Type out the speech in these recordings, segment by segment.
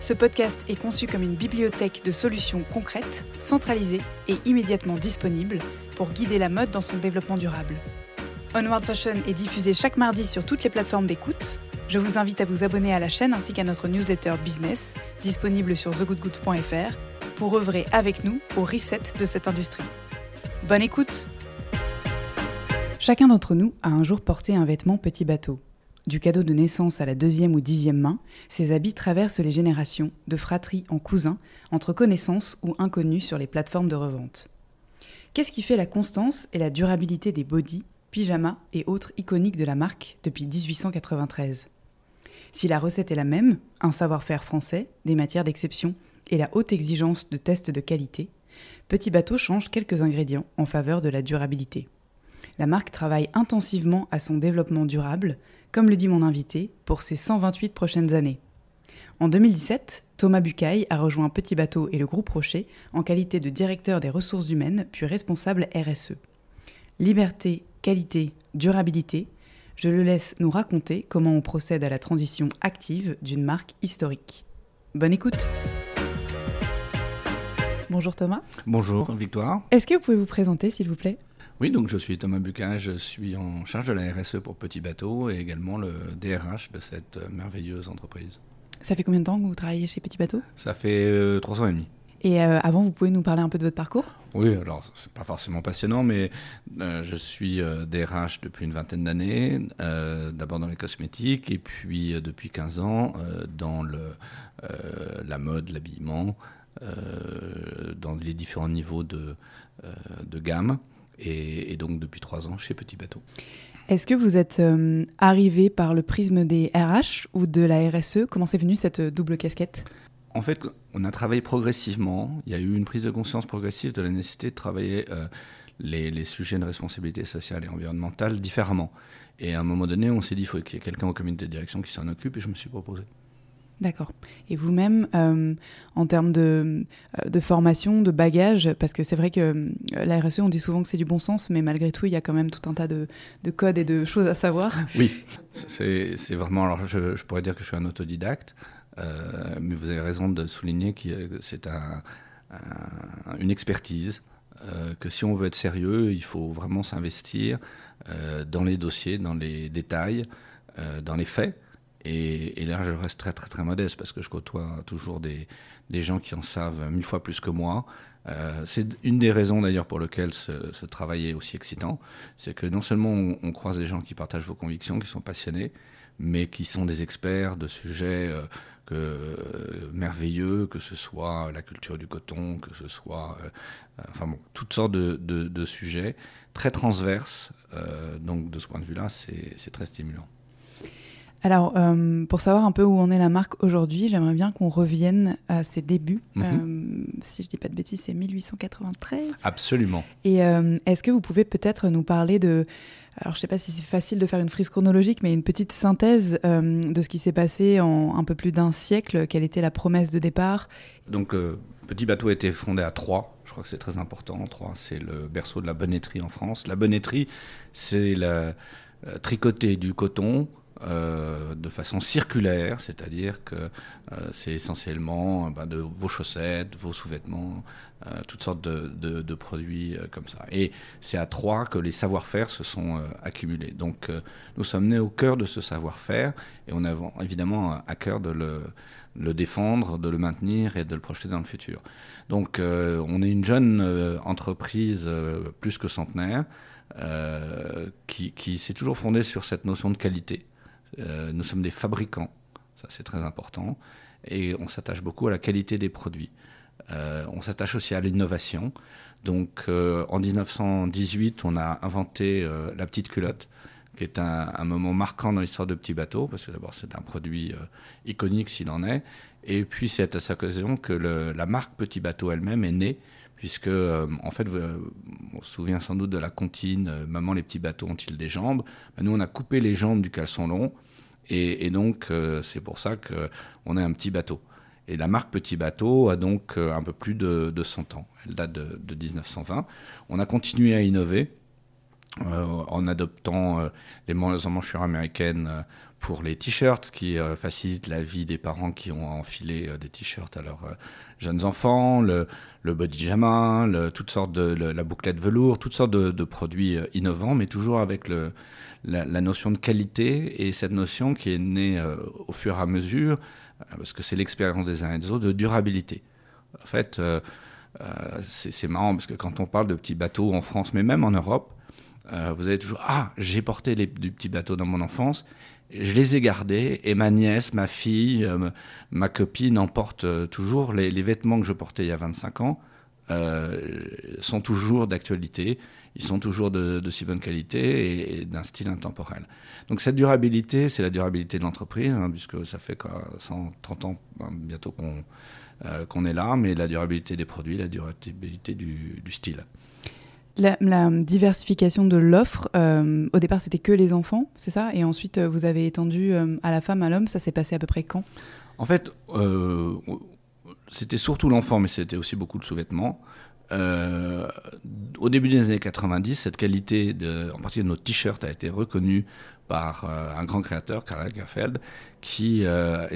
Ce podcast est conçu comme une bibliothèque de solutions concrètes, centralisées et immédiatement disponibles pour guider la mode dans son développement durable. Onward Fashion est diffusé chaque mardi sur toutes les plateformes d'écoute. Je vous invite à vous abonner à la chaîne ainsi qu'à notre newsletter business, disponible sur thegoodgoods.fr, pour œuvrer avec nous au reset de cette industrie. Bonne écoute Chacun d'entre nous a un jour porté un vêtement petit bateau. Du cadeau de naissance à la deuxième ou dixième main, ces habits traversent les générations, de fratrie en cousin, entre connaissances ou inconnus sur les plateformes de revente. Qu'est-ce qui fait la constance et la durabilité des bodys, pyjamas et autres iconiques de la marque depuis 1893 Si la recette est la même, un savoir-faire français, des matières d'exception et la haute exigence de tests de qualité, Petit Bateau change quelques ingrédients en faveur de la durabilité. La marque travaille intensivement à son développement durable, comme le dit mon invité, pour ses 128 prochaines années. En 2017, Thomas Bucaille a rejoint Petit Bateau et le groupe Rocher en qualité de directeur des ressources humaines puis responsable RSE. Liberté, qualité, durabilité, je le laisse nous raconter comment on procède à la transition active d'une marque historique. Bonne écoute Bonjour Thomas. Bonjour Victoire. Est-ce que vous pouvez vous présenter s'il vous plaît? Oui, donc je suis Thomas Bucin, je suis en charge de la RSE pour Petit Bateau et également le DRH de cette merveilleuse entreprise. Ça fait combien de temps que vous travaillez chez Petit Bateau? Ça fait euh, trois ans et demi. Et euh, avant, vous pouvez nous parler un peu de votre parcours? Oui, alors c'est pas forcément passionnant, mais euh, je suis euh, DRH depuis une vingtaine d'années, d'abord dans les cosmétiques et puis depuis 15 ans dans le, la mode, l'habillement, dans les différents niveaux de, de gamme et, et donc depuis trois ans chez Petit Bateau. Est-ce que vous êtes euh, arrivé par le prisme des RH ou de la RSE Comment c'est venu cette double casquette? En fait, on a travaillé progressivement. Il y a eu une prise de conscience progressive de la nécessité de travailler euh, les, les sujets de responsabilité sociale et environnementale différemment. Et à un moment donné, on s'est dit qu'il faut qu'il y ait quelqu'un au comité de direction qui s'en occupe et je me suis proposé. D'accord. Et vous-même, euh, en termes de, euh, de formation, de bagage, parce que c'est vrai que euh, la RSE, on dit souvent que c'est du bon sens, mais malgré tout, il y a quand même tout un tas de, de codes et de choses à savoir. Oui, c'est vraiment. Alors, je, pourrais dire que je suis un autodidacte, mais vous avez raison de souligner que c'est un, un- une expertise. que si on veut être sérieux, il faut vraiment s'investir dans les dossiers, dans les détails, dans les faits. Et, là, je reste très, très, très modeste parce que je côtoie toujours des, gens qui en savent mille fois plus que moi. Euh, c'est une des raisons d'ailleurs pour lesquelles ce, travail est aussi excitant. C'est que non seulement on, croise des gens qui partagent vos convictions, qui sont passionnés, mais qui sont des experts de sujets euh, euh, merveilleux, que ce soit la culture du coton, que ce soit enfin toutes sortes de, sujets très transverses. Donc de ce point de vue-là, c'est très stimulant. Alors, euh, pour savoir un peu où en est la marque aujourd'hui, j'aimerais bien qu'on revienne à ses débuts. Mhm. Euh, si je dis pas de bêtises, c'est 1893. Absolument. Et euh, est-ce que vous pouvez peut-être nous parler de... Alors, je sais pas si c'est facile de faire une frise chronologique, mais une petite synthèse de ce qui s'est passé en un peu plus d'un siècle. Quelle était la promesse de départ? Donc, Petit Bateau a été fondé à Troyes. Je crois que c'est très important. Troyes, c'est le berceau de la bonnetterie en France. La bonnetterie, c'est la, la tricoter du coton euh, de façon circulaire, c'est-à-dire que euh, c'est essentiellement bah, de vos chaussettes, vos sous-vêtements, euh, toutes sortes de, produits comme ça. Et c'est à Troyes que les savoir-faire se sont accumulés. Donc nous sommes nés au cœur de ce savoir-faire et on a évidemment à cœur de le, défendre, de le maintenir et de le projeter dans le futur. Donc on est une jeune entreprise plus que centenaire. qui s'est toujours fondée sur cette notion de qualité. Euh, nous sommes des fabricants, ça c'est très important, et on s'attache beaucoup à la qualité des produits. Euh, on s'attache aussi à l'innovation. Donc euh, en 1918, on a inventé la petite culotte, qui est un, moment marquant dans l'histoire de Petit Bateau, parce que d'abord c'est un produit iconique s'il en est, et puis c'est à cette occasion que la marque Petit Bateau elle-même est née, puisque en fait, on se souvient sans doute de la comptine Maman les petits bateaux ont-ils des jambes? Ben, Nous on a coupé les jambes du caleçon long et, donc, euh, c'est pour ça qu'on est un petit bateau. Et la marque Petit Bateau a donc euh, un peu plus de, 100 ans. Elle date de, 1920. On a continué à innover euh, en adoptant les emmanchures américaines pour les t-shirts, qui facilitent la vie des parents qui ont enfilé des t-shirts à leurs jeunes enfants, body jama, toutes sortes de la bouclette velours, toutes sortes de produits innovants, mais toujours avec le, la, notion de qualité et cette notion qui est née euh, au fur et à mesure, euh, parce que c'est l'expérience des uns et des autres, de durabilité. En fait, euh, c'est marrant parce que quand on parle de petits bateaux en France, mais même en Europe, vous avez toujours Ah, j'ai porté les, du petits bateaux dans mon enfance, je les ai gardés et ma nièce, ma fille, ma copine en portent toujours. Les, vêtements que je portais il y a 25 ans sont toujours d'actualité ils sont toujours de, si bonne qualité et, d'un style intemporel. Donc cette durabilité, c'est la durabilité de l'entreprise, hein, puisque ça fait quoi, 130 ans ben, bientôt euh, qu'on est là, mais la durabilité des produits, la durabilité du, style. La, diversification de l'offre, euh, au départ c'était que les enfants, c'est ça? Et ensuite euh, vous avez étendu à la femme, à l'homme, ça s'est passé à peu près quand? En fait, c'était surtout l'enfant, mais c'était aussi beaucoup de sous-vêtements. Euh, au début des années 90, cette qualité, en particulier de nos t-shirts, a été reconnue par euh, un grand créateur, Karl Lagerfeld, qui, euh,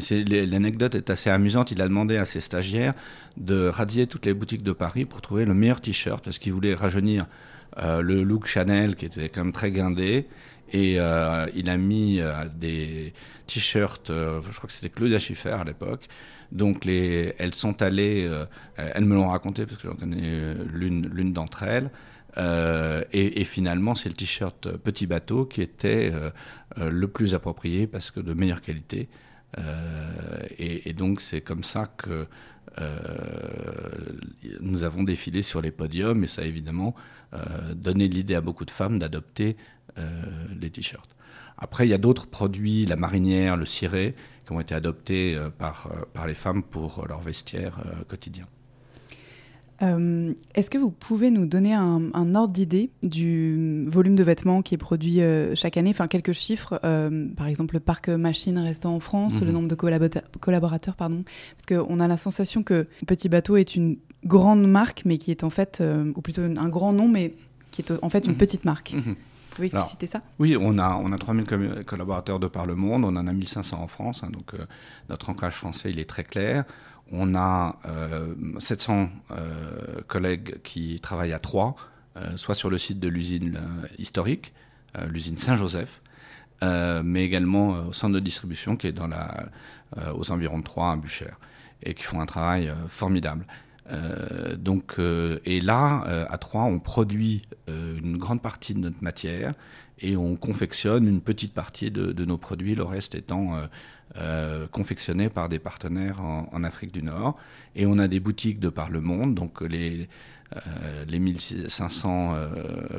l'anecdote est assez amusante, il a demandé à ses stagiaires de radier toutes les boutiques de Paris pour trouver le meilleur t-shirt, parce qu'il voulait rajeunir le look Chanel, qui était quand même très guindé, et il a mis des t-shirts, je crois que c'était Claudia Schiffer à l'époque, donc les, elles sont allées, euh, elles me l'ont raconté parce que j'en connais euh, l'une, d'entre elles. Euh, et, finalement, c'est le t-shirt Petit Bateau qui était le plus approprié parce que de meilleure qualité. Et, donc c'est comme ça que nous avons défilé sur les podiums et ça a évidemment donné l'idée à beaucoup de femmes d'adopter les t-shirts. Après, il y a d'autres produits, la marinière, le ciré, qui ont été adoptés euh, par, euh, par les femmes pour leur vestiaire euh, quotidien. Est-ce que vous pouvez nous donner un, ordre d'idée du volume de vêtements qui est produit chaque année? Enfin, quelques chiffres, par exemple le parc machine restant en France, le mhm. nombre de collaborateurs, pardon. Parce qu'on a la sensation que Petit Bateau est une grande marque, mais qui est en fait, ou plutôt un grand nom, mais qui est en fait une mhm. petite marque. Mhm pouvez expliciter ça? Oui, on a, on a 3000 collaborateurs de par le monde, on en a 1500 en France, hein, donc euh, notre ancrage français, il est très clair. On a 700 euh, euh, collègues qui travaillent à Troyes, soit sur le site de l'usine historique, l'usine Saint-Joseph, mais également au centre de distribution qui est dans la, aux environs de Troyes, à Buchères, et qui font un travail formidable. Euh, donc, euh, et là, euh, à Troyes, on produit une grande partie de notre matière et on confectionne une petite partie de, nos produits, le reste étant confectionné par des partenaires en, Afrique du Nord. Et on a des boutiques de par le monde, donc les, les 1500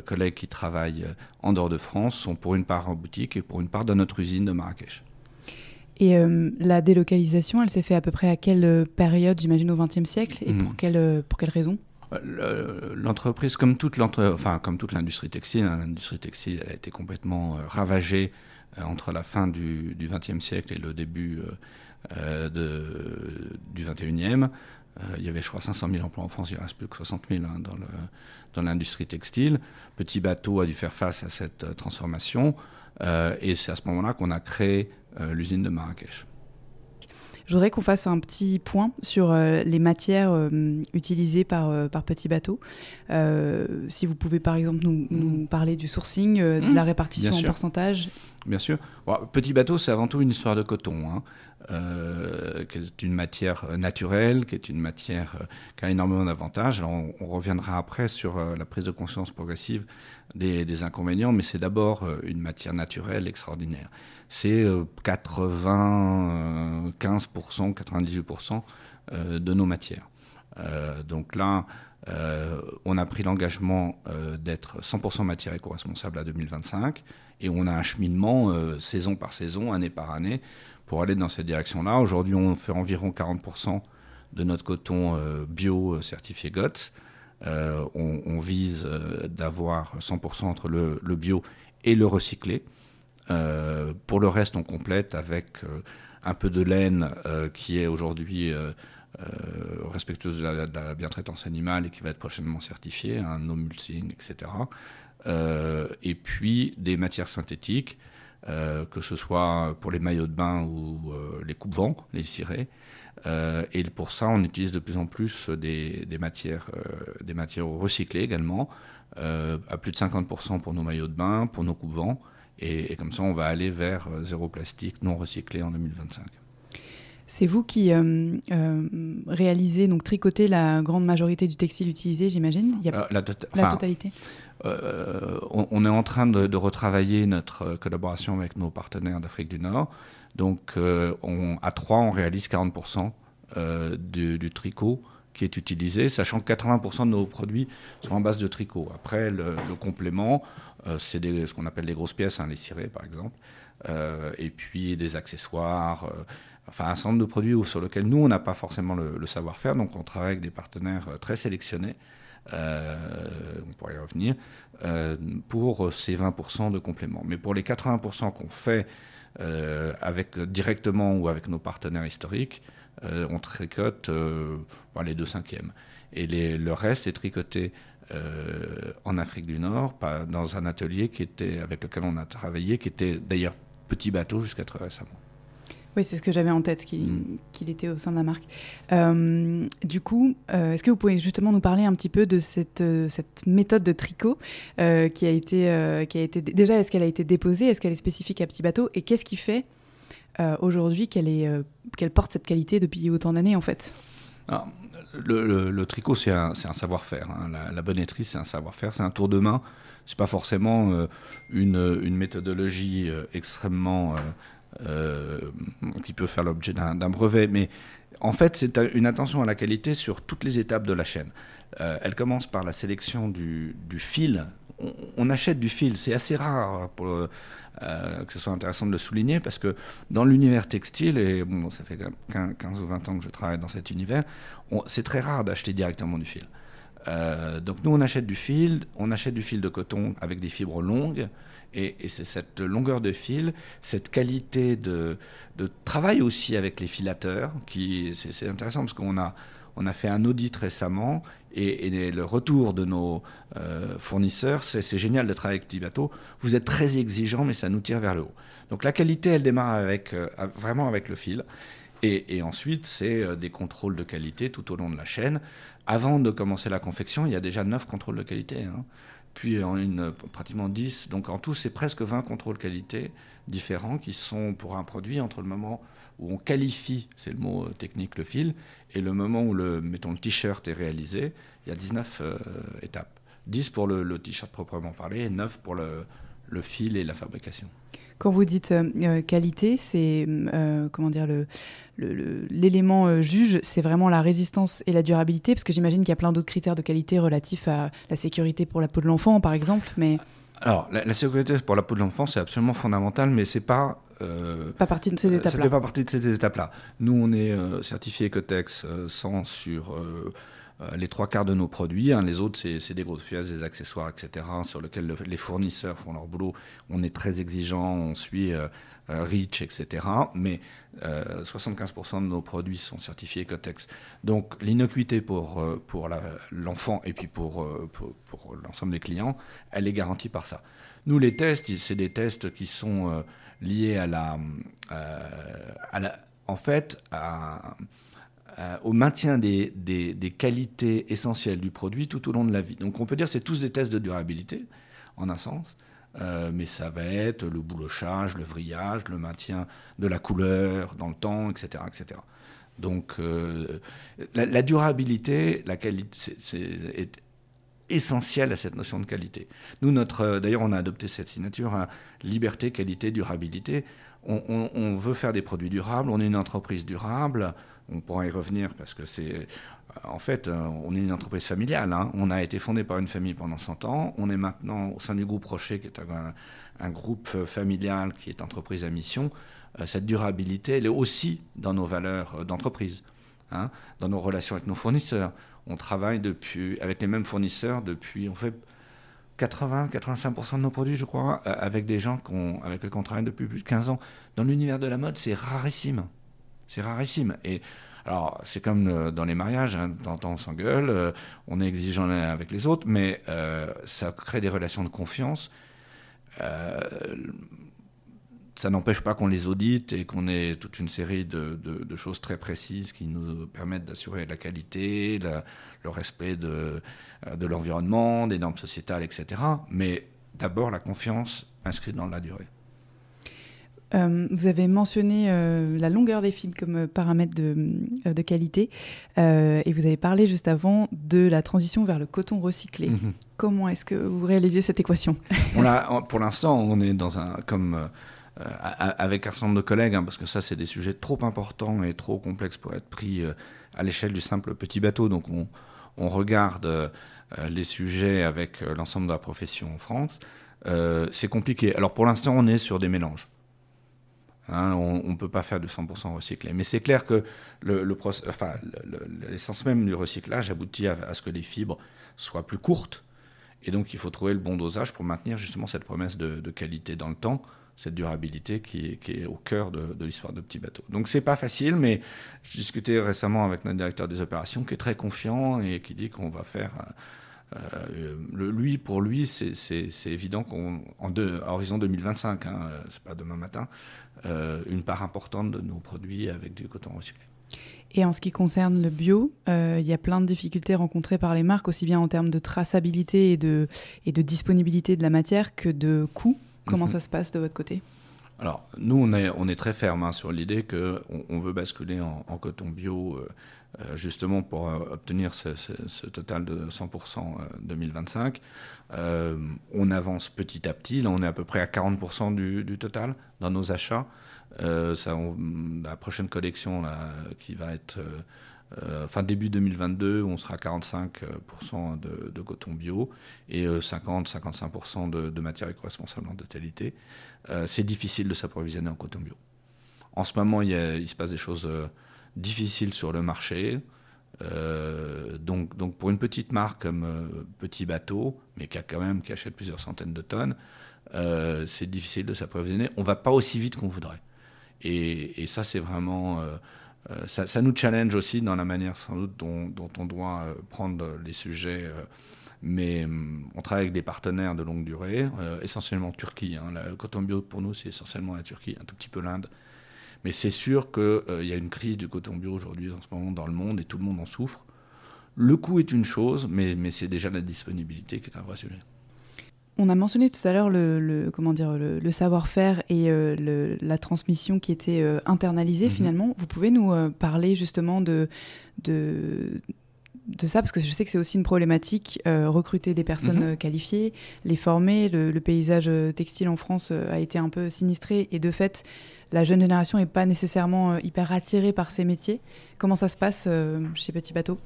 collègues qui travaillent en dehors de France sont pour une part en boutique et pour une part dans notre usine de Marrakech. Et euh, la délocalisation, elle s'est faite à peu près à quelle euh, période, j'imagine, au XXe siècle Et pour, hmm. quelle, euh, pour quelle raison? L'entreprise, comme toute enfin, l'industrie textile, hein, l'industrie textile a été complètement ravagée entre la fin du XXe siècle et le début de, du XXIe. il y avait, je crois, 500 000 emplois en France, il ne reste plus que 60 000 hein, dans l'industrie textile. Petit Bateau a dû faire face à cette transformation. et c'est à ce moment-là qu'on a créé l'usine de Marrakech. Je voudrais qu'on fasse un petit point sur euh, les matières euh, utilisées par, euh, par Petit Bateau. si vous pouvez par exemple nous, mmh. parler du sourcing, de mmh. la répartition en pourcentage. Bien sûr. petit Bateau, c'est avant tout une histoire de coton. Hein. qui est une matière naturelle, qui est une matière qui a énormément d'avantages. On, on, reviendra après sur la prise de conscience progressive des, des inconvénients, mais c'est d'abord une matière naturelle extraordinaire c'est 95%, 98% euh, euh, de nos matières. Euh, donc là, on a pris l'engagement d'être 100% matière éco-responsable à 2025 et on a un cheminement saison par saison, année par année, pour aller dans cette direction-là. Aujourd'hui, on fait environ 40% de notre coton bio certifié GOTS. On, vise d'avoir 100% entre le, bio et le recyclé. Euh, pour le reste, on complète avec euh, un peu de laine euh, qui est aujourd'hui respectueuse de la, bientraitance animale et qui va être prochainement certifiée, un no mulesing, etc. et puis des matières synthétiques, que ce soit pour les maillots de bain ou les coupes-vents, les cirés. et pour ça, on utilise de plus en plus des, matières, des matières recyclées également, à plus de 50% pour nos maillots de bain, pour nos coupes-vents. Et, comme ça, on va aller vers euh, zéro plastique non recyclé en 2025. C'est vous qui euh, euh, réalisez, donc tricotez la grande majorité du textile utilisé, j'imagine? La, la totalité on, est en train de, retravailler notre collaboration avec nos partenaires d'Afrique du Nord. Donc, on, à trois, on réalise 40% du, tricot qui est utilisé, sachant que 80% de nos produits sont en base de tricot. Après, le, complément, c'est ce qu'on appelle des grosses pièces, hein, les cirés par exemple, euh, et puis des accessoires, euh, enfin un certain de produits sur lesquels nous, on n'a pas forcément le, savoir-faire, donc on travaille avec des partenaires très sélectionnés. on pourrait y revenir, pour ces 20% de complément. Mais pour les 80% qu'on fait avec, directement ou avec nos partenaires historiques, euh, on tricote euh, les deux cinquièmes. Et le reste est tricoté euh, en Afrique du Nord, dans un atelier qui était, avec lequel on a travaillé, qui était d'ailleurs petit bateau jusqu'à très récemment. Oui, c'est ce que j'avais en tête, mm. qu'il était au sein de la marque. du coup, est-ce que vous pouvez justement nous parler un petit peu de cette, cette méthode de tricot qui, a été, qui a été... Déjà, est-ce qu'elle a été déposée? Est-ce qu'elle est spécifique à Petit Bateau? Et qu'est-ce qui fait euh, aujourd'hui qu'elle euh, porte cette qualité depuis autant d'années en fait? Le, tricot, c'est un, savoir-faire. Hein. La, la, bonnetterie, c'est un savoir-faire, c'est un tour de main. C'est pas forcément euh, une, méthodologie extrêmement qui peut faire l'objet d'un brevet, mais en fait, c'est une attention à la qualité sur toutes les étapes de la chaîne. elle commence par la sélection du, du fil. On, on, achète du fil, c'est assez rare pour euh, que ce soit intéressant de le souligner, parce que dans l'univers textile, et bon, ça fait 15 ou 20 ans que je travaille dans cet univers, c'est très rare d'acheter directement du fil. Euh, donc nous, on achète du fil, on achète du fil de coton avec des fibres longues, et, c'est cette longueur de fil, cette qualité de, de, travail aussi avec les filateurs, qui c'est intéressant parce qu'on a, on a fait un audit récemment et, le retour de nos euh, fournisseurs, c'est génial de travailler avec Petit Bateau. Vous êtes très exigeant, mais ça nous tire vers le haut. Donc la qualité, elle démarre avec, euh, vraiment avec le fil. Et, ensuite, c'est euh, des contrôles de qualité tout au long de la chaîne. Avant de commencer la confection, il y a déjà 9 contrôles de qualité. Hein. Puis en une, pratiquement 10. Donc en tout, c'est presque 20 contrôles qualité différents qui sont pour un produit entre le moment où on qualifie, c'est le mot technique, le fil, et le moment où le, mettons, le t-shirt est réalisé, il y a 19 euh, étapes. 10 pour le, t-shirt proprement parlé et 9 pour le, le, fil et la fabrication. Quand vous dites euh, euh, qualité, c'est comment dire le l'élément juge, c'est vraiment la résistance et la durabilité, parce que j'imagine qu'il y a plein d'autres critères de qualité relatifs à la sécurité pour la peau de l'enfant, par exemple. Mais alors, la, sécurité pour la peau de l'enfant, c'est absolument fondamental, mais c'est pas euh, pas partie de ces étapes-là. Ça fait pas partie de ces étapes-là. Nous, on est euh, certifié Ecotex 100 euh, sur les trois quarts de nos produits. Hein. Les autres, c'est des grosses pièces, des accessoires, etc., sur lesquels les fournisseurs font leur boulot. On est très exigeant, on suit REACH, etc. Mais 75% de nos produits sont certifiés Ecotex. Donc, l'innocuité pour, pour l'enfant et puis pour, pour, pour l'ensemble des clients, elle est garantie par ça. Nous, les tests, c'est des tests qui sont liés à la, à la, en fait, au maintien des, des, des, qualités essentielles du produit tout au long de la vie. Donc on peut dire que c'est tous des tests de durabilité, en un sens. Euh, mais ça va être le boulochage, le vrillage, le maintien de la couleur dans le temps, etc. etc. Donc euh, la, durabilité, la qualité, est essentielle à cette notion de qualité. Nous, notre, euh, d'ailleurs, on a adopté cette signature, hein, liberté, qualité, durabilité. on, veut faire des produits durables, on est une entreprise durable, on pourra y revenir parce que c'est en fait, euh, on est une entreprise familiale. Hein. On a été fondé par une famille pendant 100 ans. On est maintenant au sein du groupe Rocher, qui est un, groupe euh, familial qui est entreprise à mission. Euh, cette durabilité, elle est aussi dans nos valeurs d'entreprise, hein. dans nos relations avec nos fournisseurs. On travaille depuis, avec les mêmes fournisseurs depuis, on fait 80-85% de nos produits, je crois, avec des gens avec lesquels on travaille depuis plus de 15 ans. Dans l'univers de la mode, c'est rarissime. C'est rarissime. Et alors, c'est comme euh, dans les mariages, hein, on s'engueule, euh, on est exigeant l'un avec les autres, mais euh, ça crée des relations de confiance. Ça n'empêche pas qu'on les audite et qu'on ait toute une série de, choses très précises qui nous permettent d'assurer la qualité, le respect de, de l'environnement, des normes sociétales, etc. Mais d'abord la confiance inscrite dans la durée. Euh, vous avez mentionné euh, la longueur des fibres comme euh, paramètre de, qualité et vous avez parlé juste avant de la transition vers le coton recyclé. Mhm. Comment est-ce que vous réalisez cette équation? On Pour l'instant, on est dans un comme avec un certain nombre de collègues, hein, parce que ça, c'est des sujets trop importants et trop complexes pour être pris à l'échelle du simple petit bateau. Donc, on, regarde les sujets avec l'ensemble de la profession en France. c'est compliqué. Alors, pour l'instant, on est sur des mélanges. Hein, on ne peut pas faire de 100% recyclé. Mais c'est clair que l'essence même du recyclage aboutit à, ce que les fibres soient plus courtes. Et donc, il faut trouver le bon dosage pour maintenir justement cette promesse de, qualité dans le temps, cette durabilité qui est, au cœur de, l'histoire de Petit Bateau. Donc, c'est pas facile, mais j'ai discuté récemment avec notre directeur des opérations qui est très confiant et qui dit qu'on va faire. Euh, lui, pour lui, c'est évident qu'en horizon 2025, hein, c'est pas demain matin, euh, une part importante de nos produits avec du coton recyclé. Et en ce qui concerne le bio, euh, il y a plein de difficultés rencontrées par les marques, aussi bien en termes de traçabilité et de disponibilité de la matière que de coût. Comment mhm. ça se passe de votre côté Alors, nous, on est, on est très ferme hein, sur l'idée qu'on on veut basculer en, coton bio, euh, justement pour obtenir ce, total de 100% 2025. on avance petit à petit. Là, on est à peu près à 40% du, du total dans nos achats. Euh, ça, la prochaine collection là, qui va être euh, euh, début 2022, on sera à 45% de, coton bio et 50-55% de, de, matière éco-responsable en totalité. c'est difficile de s'approvisionner en coton bio. En ce moment, il, il se passe des choses difficiles sur le marché. donc, pour une petite marque comme Petit Bateau, mais qui a quand même qui achète plusieurs centaines de tonnes, euh, c'est difficile de s'approvisionner. On va pas aussi vite qu'on voudrait. Et, ça, c'est vraiment. Euh, euh, ça, nous challenge aussi dans la manière sans doute dont, on doit prendre les sujets. mais hum, on travaille avec des partenaires de longue durée, essentiellement Turquie. Hein. Le coton bio pour nous, c'est essentiellement la Turquie, un tout petit peu l'Inde. Mais c'est sûr qu'il y a une crise du coton bio aujourd'hui en ce moment dans le monde et tout le monde en souffre. Le coût est une chose, mais c'est déjà la disponibilité qui est un vrai sujet. On a mentionné tout à l'heure le, comment dire le, savoir-faire et euh, la transmission qui était euh, internalisée mhm. finalement. Vous pouvez nous euh, parler justement de, de, de ça parce que je sais que c'est aussi une problématique recruter des personnes mhm. qualifiées, les former. Le, paysage textile en France a été un peu sinistré et de fait la jeune génération n'est pas nécessairement hyper attirée par ces métiers. Comment ça se passe chez Petit Bateau?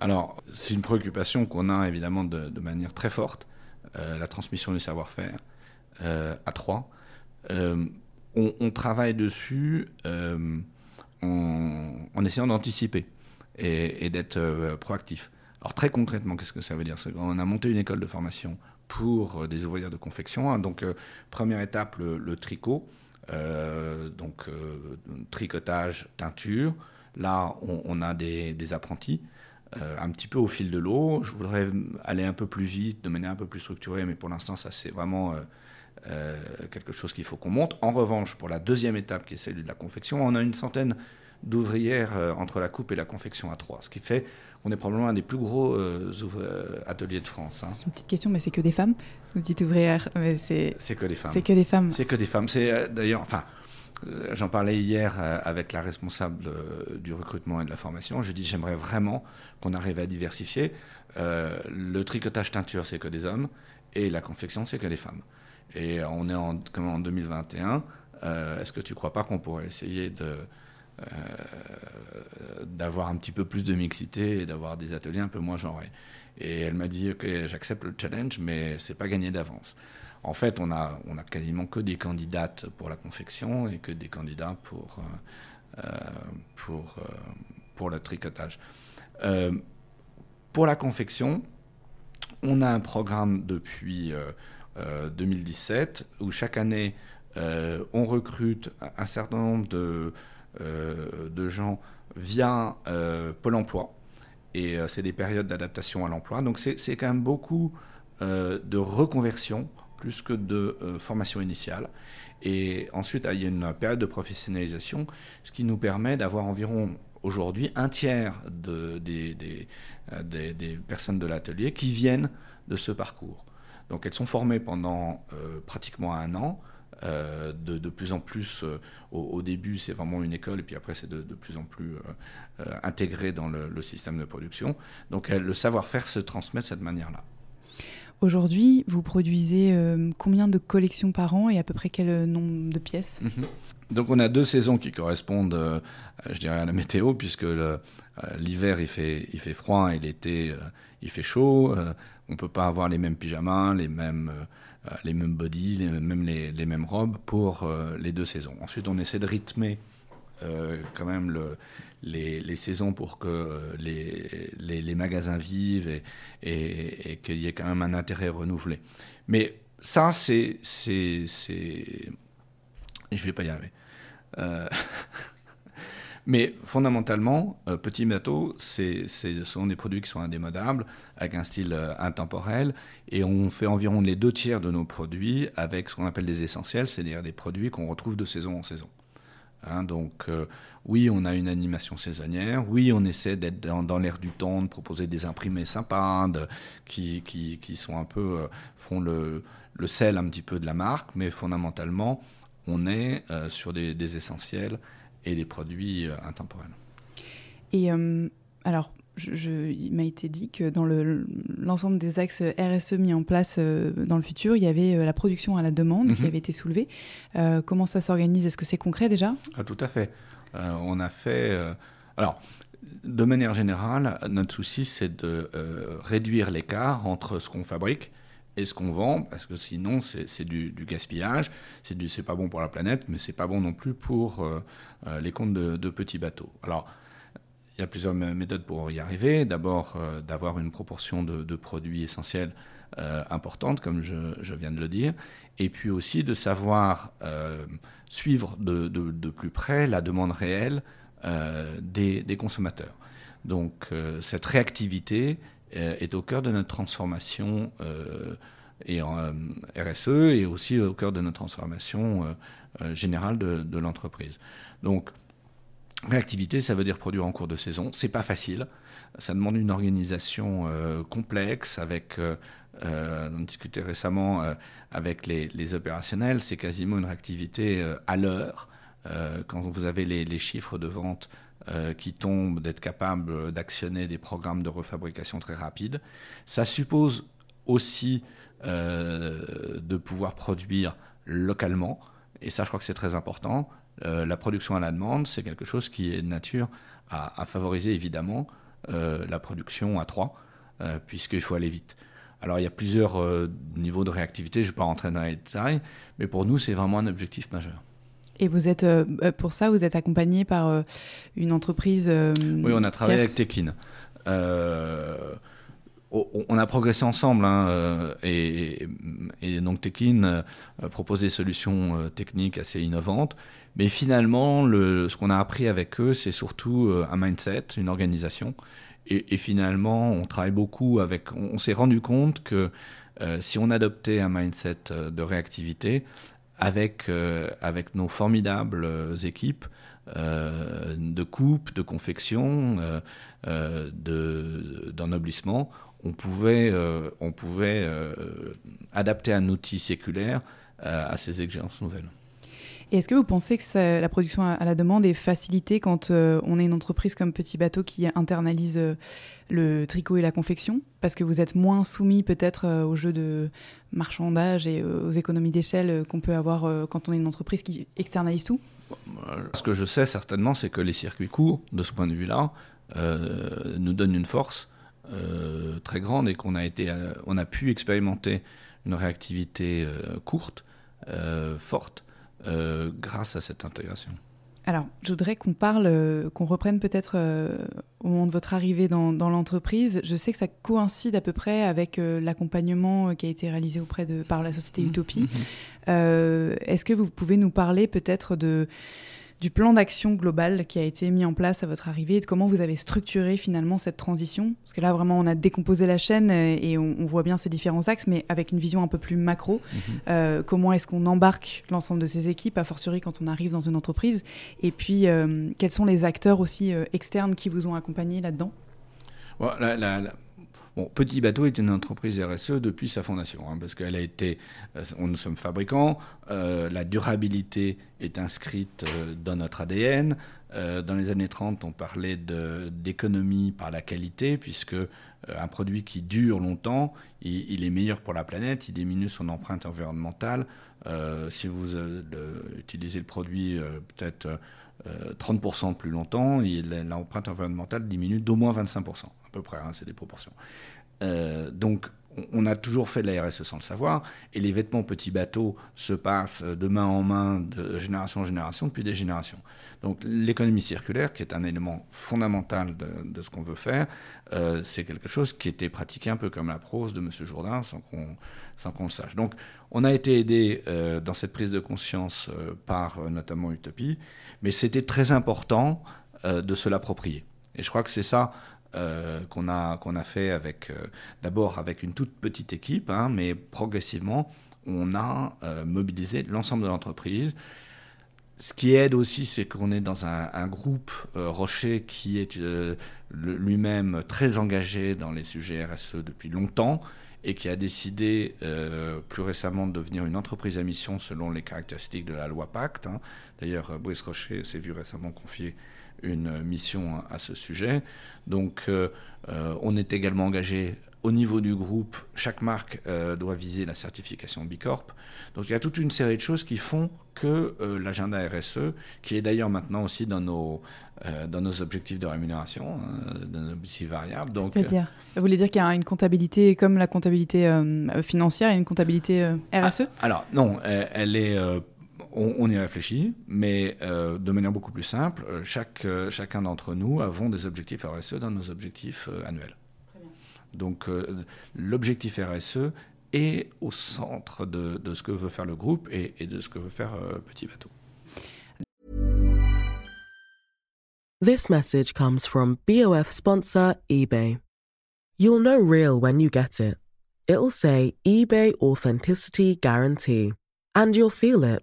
Alors, c'est une préoccupation qu'on a évidemment de manière très forte. Euh, la transmission du savoir-faire euh, à trois. Euh, on, travaille dessus en, essayant d'anticiper et, d'être proactif. Alors très concrètement, qu'est-ce que ça veut dire? On a monté une école de formation pour des ouvrières de confection. Hein. donc première étape, le, tricot. donc tricotage, teinture. Là, on, a des, apprentis un petit peu au fil de l'eau. Je voudrais aller un peu plus vite, de manière un peu plus structurée, mais pour l'instant, ça c'est vraiment quelque chose qu'il faut qu'on monte. En revanche, pour la deuxième étape, qui est celle de la confection, on a une centaine d'ouvrières entre la coupe et la confection à trois, ce qui fait on est probablement un des plus gros euh, euh, ateliers de France. Hein. C'est une petite question, mais c'est que des femmes Vous dites ouvrières, mais c'est... C'est que des femmes. C'est que des femmes. C'est que des femmes. C'est euh, d'ailleurs, enfin, j'en parlais hier avec la responsable du recrutement et de la formation. Je dis, j'aimerais vraiment qu'on arrive à diversifier. le tricotage teinture, c'est que des hommes, et la confection, c'est que des femmes. Et on est en, comme en 2021. Est-ce que tu ne crois pas qu'on pourrait essayer euh, d'avoir un petit peu plus de mixité et d'avoir des ateliers un peu moins genrés? Et elle m'a dit Ok, j'accepte le challenge, mais c'est pas gagné d'avance. En fait, on a, quasiment que des candidates pour la confection et que des candidats pour, euh, euh, pour, pour le tricotage. pour la confection, on a un programme depuis 2017 où chaque année, on recrute un certain nombre de euh, de gens via euh, Pôle emploi. Et euh, c'est des périodes d'adaptation à l'emploi. Donc c'est quand même beaucoup de reconversion plus que de formation initiale. Et ensuite, il y a une période de professionnalisation, ce qui nous permet d'avoir environ aujourd'hui un tiers de, des, personnes de l'atelier qui viennent de ce parcours. Donc elles sont formées pendant pratiquement un an. Euh, de, plus en plus, euh, au, début, c'est vraiment une école, et puis après, c'est de, plus en plus euh, intégré dans le, système de production. Donc, le savoir-faire se transmet de cette manière-là. Aujourd'hui, vous produisez combien de collections par an et à peu près quel nombre de pièces? Mhm. Donc on a deux saisons qui correspondent, je dirais, à la météo, puisque l'hiver il fait, il fait froid et l'été il fait chaud. on ne peut pas avoir les mêmes pyjamas, les mêmes euh, les mêmes bodies, les, même les, mêmes robes pour euh, les deux saisons. Ensuite, on essaie de rythmer euh, quand même le, les, saisons pour que les, les, magasins vivent et, qu'il y ait quand même un intérêt renouvelé. Mais ça, c'est... Je ne vais pas y arriver. Mais fondamentalement, euh, Petit Bateau, ce sont des produits qui sont indémodables, avec un style euh, intemporel, et on fait environ les deux tiers de nos produits avec ce qu'on appelle des essentiels, c'est-à-dire des produits qu'on retrouve de saison en saison. Hein, donc euh, oui, on a une animation saisonnière, oui, on essaie d'être dans, l'air du temps, de proposer des imprimés sympas, qui, qui, sont un peu, font le, le, sel un petit peu de la marque, mais fondamentalement, on est sur des, des essentiels et des produits euh, intemporels. Et euh, alors, je, il m'a été dit que dans l'ensemble des axes RSE mis en place euh, dans le futur, il y avait la production à la demande qui mhm. avait été soulevée. comment ça s'organise? Est-ce que c'est concret déjà? Ah, Tout à fait. On a fait. alors, de manière générale, notre souci, c'est de réduire l'écart entre ce qu'on fabrique et ce qu'on vend, parce que sinon c'est du, gaspillage, c'est pas bon pour la planète, mais c'est pas bon non plus pour euh, euh, les comptes de, petits bateaux. Alors, il y a plusieurs méthodes pour y arriver. D'abord, euh, d'avoir une proportion de, produits essentiels importante, comme je, viens de le dire, et puis aussi de savoir suivre de, plus près la demande réelle des, des, consommateurs. Donc, cette réactivité euh, est au cœur de notre transformation euh, et en euh, RSE et aussi au cœur de notre transformation générale de, l'entreprise. Donc, réactivité, ça veut dire produire en cours de saison. C'est pas facile. Ça demande une organisation complexe avec. On discutait récemment avec les, opérationnels. C'est quasiment une réactivité à l'heure. quand vous avez les, chiffres de vente euh, qui tombe, d'être capable d'actionner des programmes de refabrication très rapides. Ça suppose aussi euh, de pouvoir produire localement, et ça je crois que c'est très important. Euh, la production à la demande, c'est quelque chose qui est de nature à, favoriser évidemment la production à trois, puisqu'il faut aller vite. Alors il y a plusieurs niveaux de réactivité, je ne vais pas rentrer dans les détails, mais pour nous c'est vraiment un objectif majeur. Et vous êtes, euh, euh, pour ça, vous êtes accompagné par euh, une entreprise Oui, on a travaillé avec Tekin. on a progressé ensemble hein, et, donc Tekin propose des solutions techniques assez innovantes. Mais finalement, le, ce qu'on a appris avec eux, c'est surtout un mindset, une organisation. Et, finalement, on travaille beaucoup avec. On, s'est rendu compte que si on adoptait un mindset de réactivité, avec, avec nos formidables équipes, de coupe, de confection, d'ennoblissement, on pouvait, on pouvait adapter un outil séculaire à ces exigences nouvelles. Et est-ce que vous pensez que la production à la demande est facilitée quand euh, on est une entreprise comme Petit Bateau qui internalise euh, le tricot et la confection? Parce que vous êtes moins soumis peut-être euh, au jeu de marchandage et aux économies d'échelle qu'on peut avoir quand on est une entreprise qui externalise tout? Ce que je sais certainement, c'est que les circuits courts, de ce point de vue-là, nous donnent une force très grande et qu'on a pu expérimenter une réactivité courte, forte euh, grâce à cette intégration. Alors, je voudrais qu'on parle, euh, qu'on reprenne peut-être euh, au moment de votre arrivée dans, l'entreprise. Je sais que ça coïncide à peu près avec l'accompagnement qui a été réalisé auprès de par la société mmh. Utopie. Mmh. Est-ce que vous pouvez nous parler peut-être de du plan d'action global qui a été mis en place à votre arrivée et de comment vous avez structuré finalement cette transition? Parce que là, vraiment, on a décomposé la chaîne euh, et on, voit bien ces différents axes, mais avec une vision un peu plus macro. Mhm. Euh, comment est-ce qu'on embarque l'ensemble de ces équipes, a fortiori quand on arrive dans une entreprise? Et puis, euh, quels sont les acteurs aussi externes qui vous ont accompagné là-dedans? Bon, Petit Bateau est une entreprise RSE depuis sa fondation, hein, parce qu'elle a été, euh, nous sommes fabricants, euh, la durabilité est inscrite euh, dans notre ADN. dans les années 30, on parlait d'économie par la qualité, puisque produit qui dure longtemps, il, est meilleur pour la planète, il diminue son empreinte environnementale. si vous utilisez le produit peut-être 30% plus longtemps, l'empreinte environnementale diminue d'au moins 25% peu près, hein, c'est des proportions. Euh, donc, on a toujours fait de la RSE sans le savoir, et les vêtements petits bateaux se passent de main en main, de génération en génération, depuis des générations. Donc l'économie circulaire, qui est un élément fondamental de, ce qu'on veut faire, euh, c'est quelque chose qui était pratiqué un peu comme la prose de M. Jourdain, sans qu'on qu'on le sache. Donc on a été aidé euh, dans cette prise de conscience par notamment Utopie, mais c'était très important de se l'approprier. Et je crois que c'est ça euh, qu'on a, a fait avec, euh, d'abord avec une toute petite équipe, hein, mais progressivement, on a euh, mobilisé l'ensemble de l'entreprise. Ce qui aide aussi, c'est qu'on est dans un, groupe Rocher qui est lui-même très engagé dans les sujets RSE depuis longtemps et qui a décidé plus récemment de devenir une entreprise à mission selon les caractéristiques de la loi Pacte. Hein. D'ailleurs, Brice Rocher s'est vu récemment confier une mission à ce sujet. Donc euh, euh, on est également engagé au niveau du groupe, chaque marque euh, doit viser la certification Bicorp. Donc il y a toute une série de choses qui font que l'agenda RSE, qui est d'ailleurs maintenant aussi dans nos, dans nos objectifs de rémunération, dans nos objectifs variables. C'est-à-dire Vous voulez dire qu'il y a une comptabilité comme la comptabilité financière et une comptabilité RSE ah, Alors non, elle est on, y réfléchit, mais euh, de manière beaucoup plus simple. Euh, chaque, euh, chacun d'entre nous avons des objectifs RSE dans nos objectifs annuels. Donc l'objectif RSE est au centre de, ce que veut faire le groupe et, et de ce que veut faire Petit Bateau. This message comes from BOF sponsor eBay. You'll know real when you get it. It'll say eBay Authenticity Guarantee. And you'll feel it.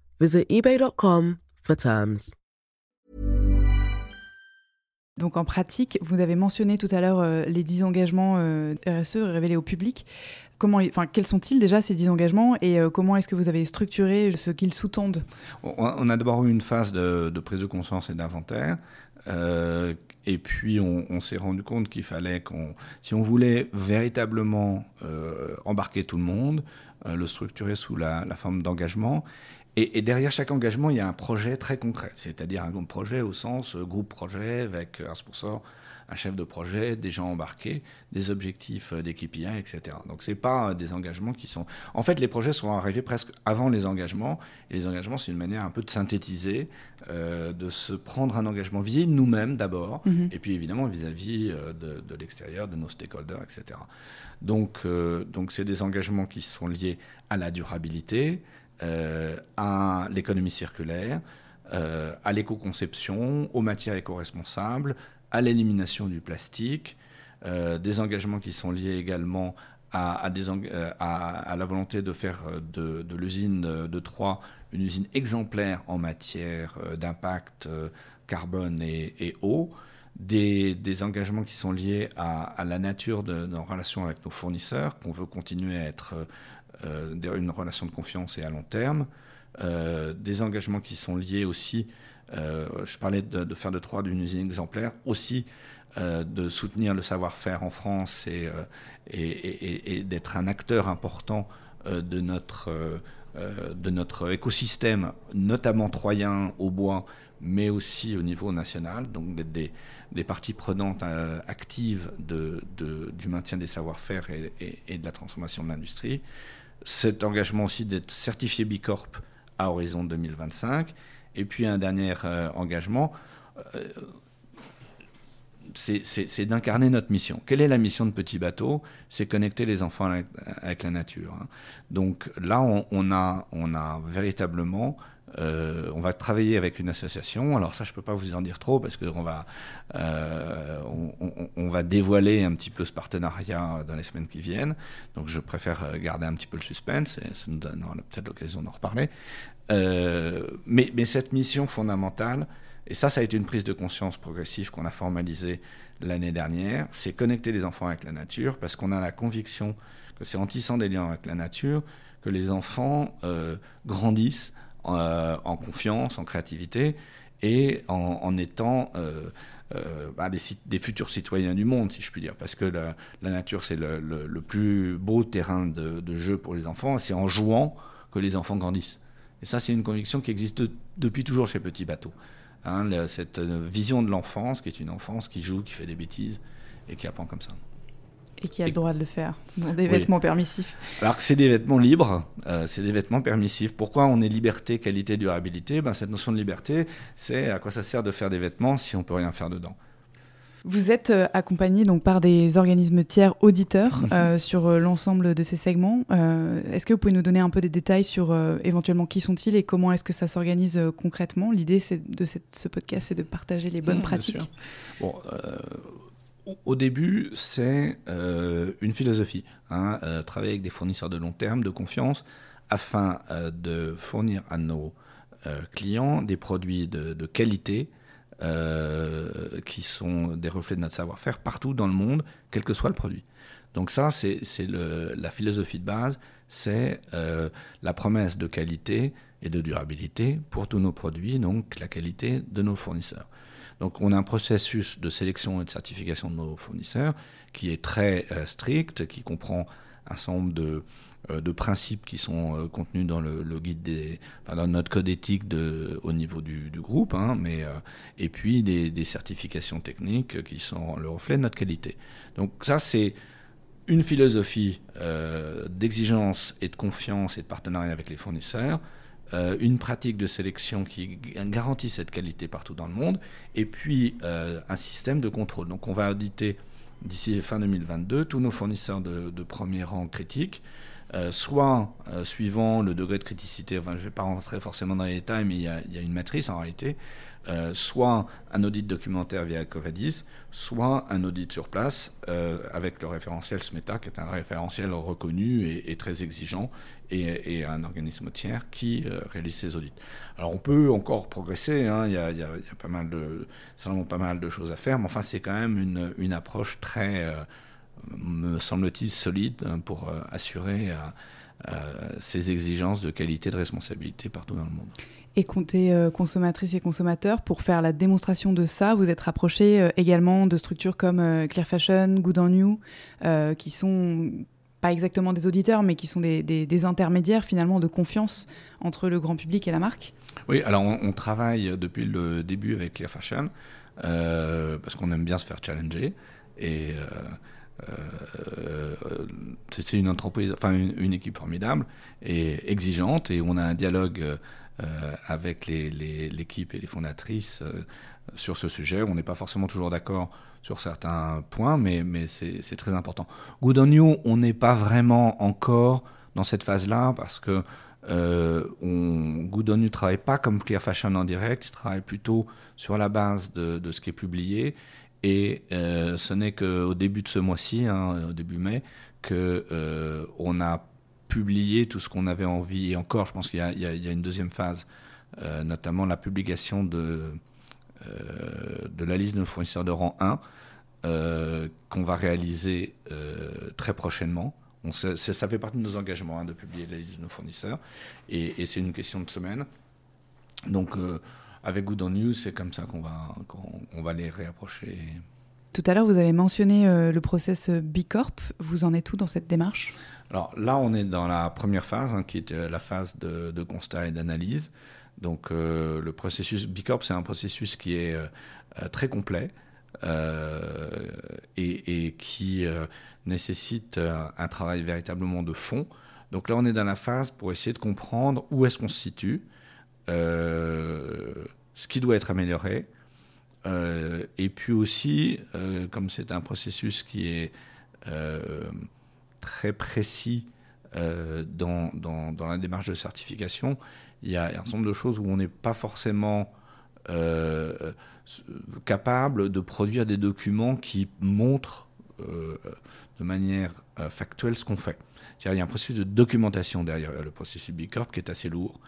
Visit eBay.com for terms. Donc en pratique, vous avez mentionné tout à l'heure euh, les 10 engagements euh, RSE révélés au public. Comment, enfin, quels sont-ils déjà ces 10 engagements et euh, comment est-ce que vous avez structuré ce qu'ils sous-tendent? On, a d'abord eu une phase de, prise de conscience et d'inventaire. et puis on, s'est rendu compte qu'il fallait qu'on, si on voulait véritablement embarquer tout le monde, le structurer sous la, la forme d'engagement, Et, derrière chaque engagement, il y a un projet très concret, c'est-à-dire un projet au sens groupe projet avec un sponsor un chef de projet, des gens embarqués, des objectifs euh, KPI, etc. Donc c'est pas euh, des engagements qui sont. En fait, les projets sont arrivés presque avant les engagements. Et les engagements, c'est une manière un peu de synthétiser, euh, de se prendre un engagement vis nous-mêmes d'abord, mhm. et puis évidemment vis-à-vis de, de l'extérieur, de nos stakeholders, etc. Donc donc c'est des engagements qui sont liés à la durabilité, à l'économie circulaire. à l'éco-conception, aux matières éco-responsables, à l'élimination du plastique, euh, des engagements qui sont liés également à, euh, la volonté de faire euh, de, l'usine de Troyes une usine exemplaire en matière d'impact carbone et, eau, des, engagements qui sont liés à, la nature de nos relations avec nos fournisseurs, qu'on veut continuer à être une relation de confiance et à long terme, des engagements qui sont liés aussi euh, je parlais de, faire de Troyes d'une usine exemplaire, aussi euh, de soutenir le savoir-faire en France et, euh, d'être un acteur important de, notre, de notre écosystème, notamment troyen au bois, mais aussi au niveau national, donc d'être des, parties prenantes actives du maintien des savoir-faire et, de la transformation de l'industrie. Cet engagement aussi d'être certifié Bicorp à horizon 2025 et puis un dernier euh, engagement, euh, c'est d'incarner notre mission. Quelle est la mission de Petit Bateau? C'est connecter les enfants avec, la nature. Hein. Donc là, on, a, on a véritablement euh, on va travailler avec une association. Alors ça, je ne peux pas vous en dire trop parce qu'on va, on, va dévoiler un petit peu ce partenariat dans les semaines qui viennent. Donc je préfère garder un petit peu le suspense et ça nous donnera peut-être l'occasion d'en reparler. Euh, mais, cette mission fondamentale, et ça, ça a été une prise de conscience progressive qu'on a formalisée l'année dernière, c'est connecter les enfants avec la nature, parce qu'on a la conviction que c'est en tissant des liens avec la nature que les enfants euh, grandissent euh, en confiance, en créativité, et en, étant bah, des, futurs citoyens du monde, si je puis dire, parce que la, nature, c'est le, plus beau terrain de, jeu pour les enfants, c'est en jouant que les enfants grandissent. Et ça, c'est une conviction qui existe depuis toujours chez Petit Bateau. Hein, cette euh, vision de l'enfance, qui est une enfance qui joue, qui fait des bêtises et qui apprend comme ça. Et qui a le droit de le faire, dans des vêtements permissifs. Alors que c'est des vêtements libres, euh, c'est des vêtements permissifs. Pourquoi on est liberté, qualité, durabilité? Ben, Cette notion de liberté, c'est à quoi ça sert de faire des vêtements si on peut rien faire dedans vous êtes euh, accompagné donc par des organismes tiers auditeurs mhm. euh, sur l'ensemble de ces segments. est-ce que vous pouvez nous donner un peu des détails sur éventuellement qui sont-ils et comment est-ce que ça s'organise concrètement? L'idée de ce podcast, c'est de partager les bonnes pratiques. Bon, au début, c'est une philosophie. Hein, travailler avec des fournisseurs de long terme, de confiance, afin de fournir à nos clients des produits de, de qualité euh, qui sont des reflets de notre savoir-faire partout dans le monde, quel que soit le produit. Donc ça, c'est la philosophie de base, c'est euh, la promesse de qualité et de durabilité pour tous nos produits, donc la qualité de nos fournisseurs. Donc on a un processus de sélection et de certification de nos fournisseurs qui est très euh, strict, qui comprend un certain nombre de, euh, de principes qui sont euh, contenus dans le, guide des, dans notre code éthique au niveau du, groupe, hein, mais, et puis des, certifications techniques qui sont le reflet de notre qualité. Donc ça, c'est une philosophie d'exigence et de confiance et de partenariat avec les fournisseurs, une pratique de sélection qui garantit cette qualité partout dans le monde, et puis un système de contrôle. Donc on va auditer d'ici fin 2022 tous nos fournisseurs de, premier rang critiques euh, soit euh, suivant le degré de criticité, enfin, je ne vais pas rentrer forcément dans les détails, mais il y a, une matrice en réalité, euh, soit un audit documentaire via Covadis, soit un audit sur place avec le référentiel SMETA, qui est un référentiel reconnu et, très exigeant, et, un organisme tiers qui réalise ces audits. Alors on peut encore progresser, hein, il, y a, pas mal de, pas mal de choses à faire, mais enfin c'est quand même une, approche très me semble-t-il, solide hein, pour euh, assurer euh, euh, ces exigences de qualité et de responsabilité partout dans le monde. Et compter consommatrices et consommateurs, pour faire la démonstration de ça, vous êtes rapproché également de structures comme Clear Fashion, Good on You, qui sont pas exactement des auditeurs, mais qui sont des, intermédiaires finalement de confiance entre le grand public et la marque Oui, alors on, travaille depuis le début avec Clear Fashion, parce qu'on aime bien se faire challenger. Et c'est une entreprise, enfin une, équipe formidable et exigeante, et on a un dialogue avec l'équipe et les fondatrices sur ce sujet. On n'est pas forcément toujours d'accord sur certains points, mais, c'est très important. Good on You, on n'est pas vraiment encore dans cette phase-là parce que euh, on, Good on You ne travaille pas comme Clear Fashion en direct, il travaille plutôt sur la base de, ce qui est publié. Et euh, ce n'est qu'au début de ce mois-ci, hein, au début mai, qu'on euh, a publié tout ce qu'on avait envie. Et encore, je pense qu'il y, a une deuxième phase, euh, notamment la publication de, de la liste de nos fournisseurs de rang 1 euh, qu'on va réaliser euh, très prochainement. On ça fait partie de nos engagements hein, de publier la liste de nos fournisseurs et, c'est une question de semaine. Donc avec Good on News, c'est comme ça qu'on va, va les réapprocher. Tout à l'heure, vous avez mentionné le process Bicorp. Vous en êtes où dans cette démarche? Alors là, on est dans la première phase, hein, qui est la phase de, de constat et d'analyse. Donc euh, le processus Bicorp, c'est un processus qui est euh, euh, très complet et, qui nécessite un travail véritablement de fond. Donc là, on est dans la phase pour essayer de comprendre où est-ce qu'on se situe, ce qui doit être amélioré, et puis aussi, comme c'est un processus qui est très précis dans, dans, la démarche de certification, il y a un nombre de choses où on n'est pas forcément euh, capable de produire des documents qui montrent euh, de manière euh, factuelle ce qu'on fait. Il y a un processus de documentation derrière le processus Bicorp qui est assez lourd.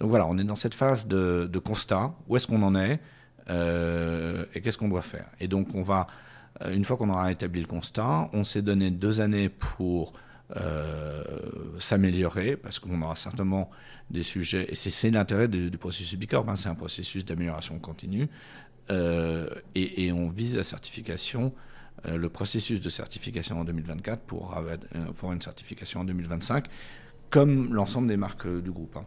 Donc voilà, on est dans cette phase de, constat. Où est-ce qu'on en est et qu'est-ce qu'on doit faire? Et donc on va, une fois qu'on aura établi le constat, on s'est donné deux années pour s'améliorer parce qu'on aura certainement des sujets. Et c'est l'intérêt du, processus Bicorp, hein, c'est un processus d'amélioration continue. Euh, et, on vise la certification, euh, le processus de certification en 2024 pour avoir, euh, une certification en 2025, comme l'ensemble des marques du groupe. Hein.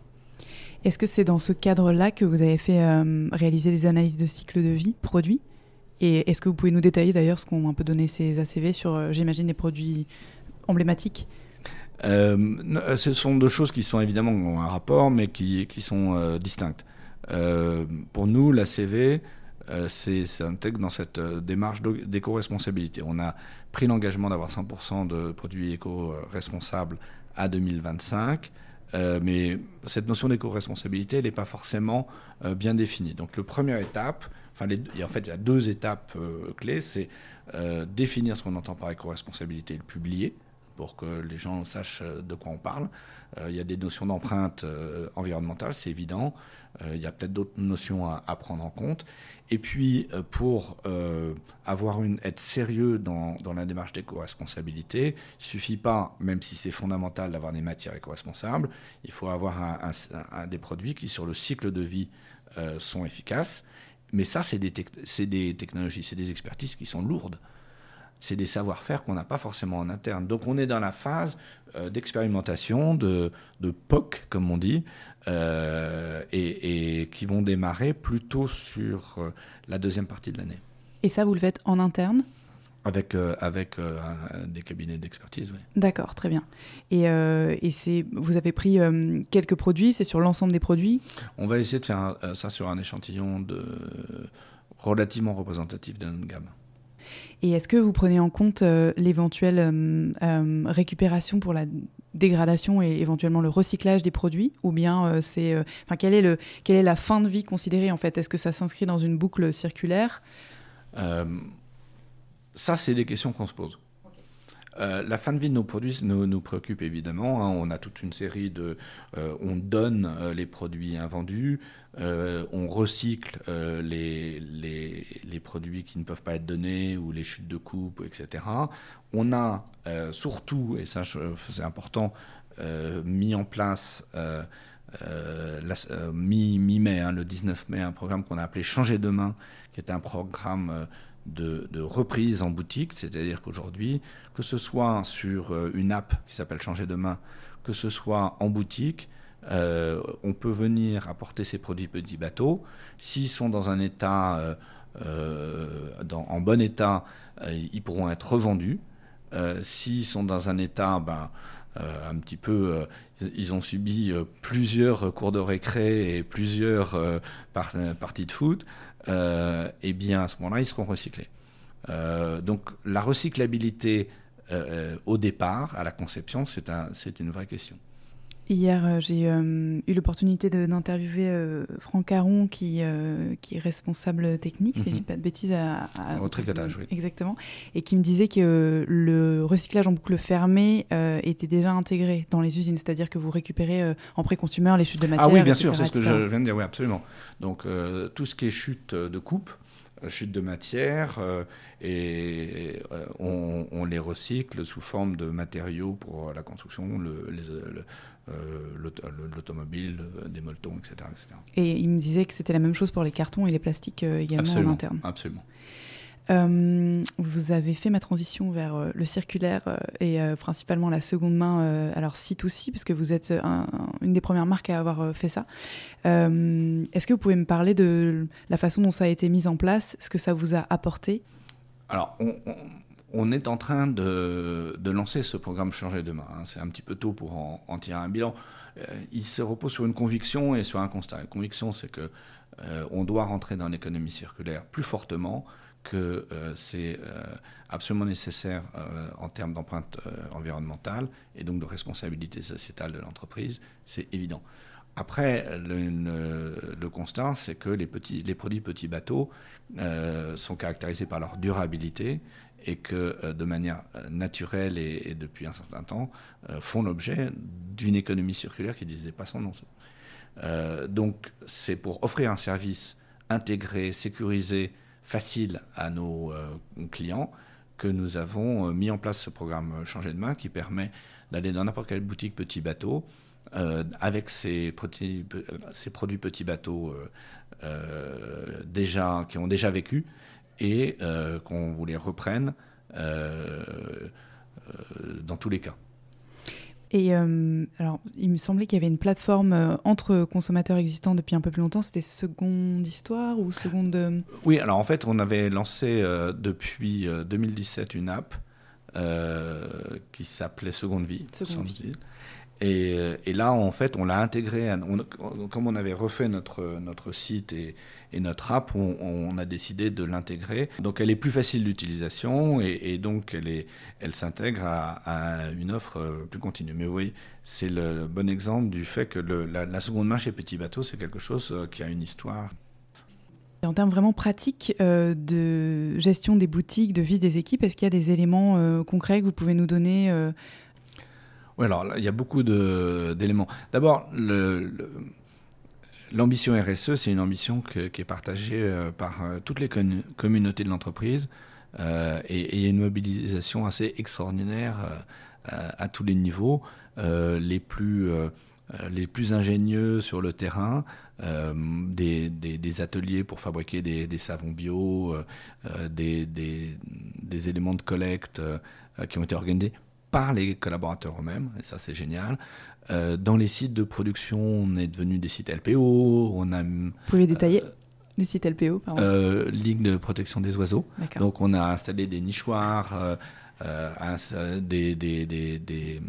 Est-ce que c'est dans ce cadre-là que vous avez fait réaliser des analyses de cycle de vie produits? Et est-ce que vous pouvez nous détailler d'ailleurs ce qu'ont un peu donné ces ACV sur, j'imagine, les produits emblématiques euh, euh, ce sont deux choses qui sont évidemment un rapport, mais qui, sont euh, distinctes. pour nous, la CV, c'est intègre dans cette démarche d'éco-responsabilité. On a pris l'engagement d'avoir 100% de produits éco-responsables à 2025. mais cette notion d'éco-responsabilité, elle n'est pas forcément bien définie. Donc, la première étape, enfin, en fait, il y a deux étapes clés c'est définir ce qu'on entend par éco-responsabilité et le publier pour que les gens sachent euh, de quoi on parle. Euh, il y a des notions d'empreinte euh, environnementale, c'est évident. il y a peut-être d'autres notions à, prendre en compte. Et puis, pour avoir une, être sérieux dans, la démarche d'éco-responsabilité, il ne suffit pas, même si c'est fondamental d'avoir des matières éco-responsables, il faut avoir des produits qui, sur le cycle de vie, sont efficaces. Mais ça, c'est des, technologies, c'est des expertises qui sont lourdes c'est des savoir-faire qu'on n'a pas forcément en interne. Donc on est dans la phase euh, d'expérimentation, de, POC, comme on dit, euh, et, qui vont démarrer plutôt sur euh, la deuxième partie de l'année. Et ça, vous le faites en interne? Avec, avec des cabinets d'expertise, oui. D'accord, très bien. Et, et vous avez pris quelques produits, c'est sur l'ensemble des produits? On va essayer de faire ça sur un échantillon de, relativement représentatif de notre gamme. Et est-ce que vous prenez en compte euh, l'éventuelle euh, euh, récupération pour la dégradation et éventuellement le recyclage des produits Ou bien c'est. Est le, quelle est la fin de vie considérée en fait? Est-ce que ça s'inscrit dans une boucle circulaire? Ça, c'est des questions qu'on se pose. Euh, la fin de vie de nos produits nous, nous préoccupe évidemment. Hein. On a toute une série de... Euh, on donne euh, les produits invendus, on recycle les, produits qui ne peuvent pas être donnés ou les chutes de coupe, etc. On a surtout, et ça c'est important, mis en place... mi-mai, hein, le 19 mai, un programme qu'on a appelé Changer demain, qui est un programme de, reprise en boutique, c'est-à-dire qu'aujourd'hui, que ce soit sur une app qui s'appelle Changer de main, que ce soit en boutique, on peut venir apporter ces produits petits bateaux. S'ils sont dans un état, en bon état, ils pourront être revendus. S'ils sont dans un état ben, un petit peu ils ont subi euh, plusieurs cours de récré et plusieurs euh, parties de foot, euh, eh bien à ce moment-là, ils seront recyclés. donc la recyclabilité au départ, à la conception, c'est une vraie question. Hier, euh, j'ai euh, eu l'opportunité d'interviewer euh, Franck Caron, qui, qui est responsable technique, si je ne dis mhm. pas de bêtises, à, Au tricotage, oui. Exactement. Et qui me disait que le recyclage en boucle fermée était déjà intégré dans les usines, c'est-à-dire que vous récupérez en pré-consumer les chutes de matière. Ah oui, bien sûr, c'est ce que je viens de dire, oui, absolument. Donc tout ce qui est chute de coupe, chute de matière, et on, les recycle sous forme de matériaux pour la construction, le, le, euh, l'automobile, euh, des molletons, etc., etc., Et il me disait que c'était la même chose pour les cartons et les plastiques euh, également en interne. Absolument. vous avez fait ma transition vers le circulaire et principalement la seconde main, alors C2C, parce que vous êtes une des premières marques à avoir fait ça. Est-ce que vous pouvez me parler de la façon dont ça a été mis en place, ce que ça vous a apporté? Alors, on, on est en train de, lancer ce programme Changer demain. Hein. C'est un petit peu tôt pour en, tirer un bilan. Euh, il se repose sur une conviction et sur un constat. La conviction, c'est que euh, on doit rentrer dans l'économie circulaire plus fortement, que euh, c'est absolument nécessaire en termes d'empreinte environnementale et donc de responsabilité sociétale de l'entreprise. C'est évident. Après, le, constat, c'est que les, les produits petits bateaux sont caractérisés par leur durabilité et que euh, de manière euh, naturelle et, depuis un certain temps euh, font l'objet d'une économie circulaire qui ne disait pas son nom. donc c'est pour offrir un service intégré, sécurisé, facile à nos clients que nous avons mis en place ce programme Changer de main qui permet d'aller dans n'importe quelle boutique petit bateau avec ces, produits, petits bateaux déjà, qui ont déjà vécu et euh, qu'on vous les reprenne euh, euh, dans tous les cas. Et alors, il me semblait qu'il y avait une plateforme entre consommateurs existants depuis un peu plus longtemps. C'était Seconde Histoire ou Seconde Oui, alors en fait, on avait lancé depuis 2017 une app qui s'appelait Seconde Vie. Seconde Vie. Et, et, là, en fait, on l'a intégré. comme on avait refait notre, notre site et, notre app, on, a décidé de l'intégrer. Donc, elle est plus facile d'utilisation et, donc elle, est, elle s'intègre à, une offre plus continue. Mais oui, c'est le bon exemple du fait que la, seconde main chez Petit Bateau, c'est quelque chose euh, qui a une histoire. En termes vraiment pratiques euh, de gestion des boutiques, de vie des équipes, est-ce qu'il y a des éléments euh, concrets que vous pouvez nous donner oui, alors il y a beaucoup d'éléments. D'abord, l'ambition RSE, c'est une ambition qui est partagée euh, par euh, toutes les communautés de l'entreprise euh, et, une mobilisation assez extraordinaire à tous les niveaux, les plus les plus ingénieux sur le terrain, des, ateliers pour fabriquer des, savons bio, des, éléments de collecte qui ont été organisés par les collaborateurs eux-mêmes, et ça c'est génial. Euh, dans les sites de production, on est devenu des sites LPO. On a, Vous pouvez détailler euh, les sites LPO, pardon. Euh, Ligue de protection des oiseaux. Donc on a installé des nichoirs, des, des, des, des,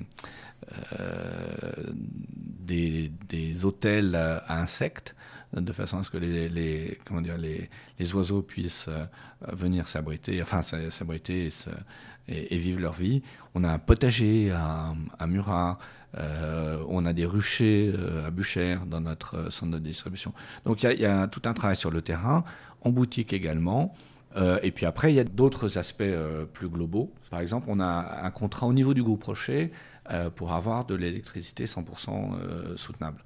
des, hôtels à insectes de façon à ce que les, les comment dire, les, les, oiseaux puissent venir s'abriter, enfin s'abriter et, et, vivre leur vie. On a un potager à, à Murat, euh, on a des ruchers euh, à Buchère dans notre euh, centre de distribution. Donc il y, a tout un travail sur le terrain, en boutique également. et puis après, il y a d'autres aspects plus globaux. Par exemple, on a un contrat au niveau du groupe Rocher pour avoir de l'électricité 100% soutenable.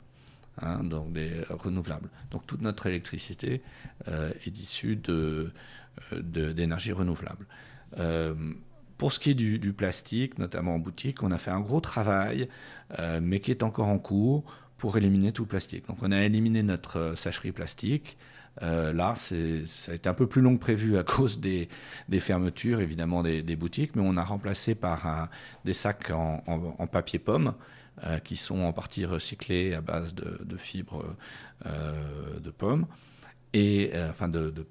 Hein, donc des renouvelables. Donc toute notre électricité est issue d'énergie renouvelable. Pour ce qui est du, plastique, notamment en boutique, on a fait un gros travail, euh, mais qui est encore en cours pour éliminer tout le plastique. Donc on a éliminé notre euh, sacherie plastique là, ça a été un peu plus long que prévu à cause des, fermetures, évidemment, des, boutiques, mais on a remplacé par des sacs en, papier pomme. qui sont en partie recyclés à base de, fibres de pommes et enfin de, de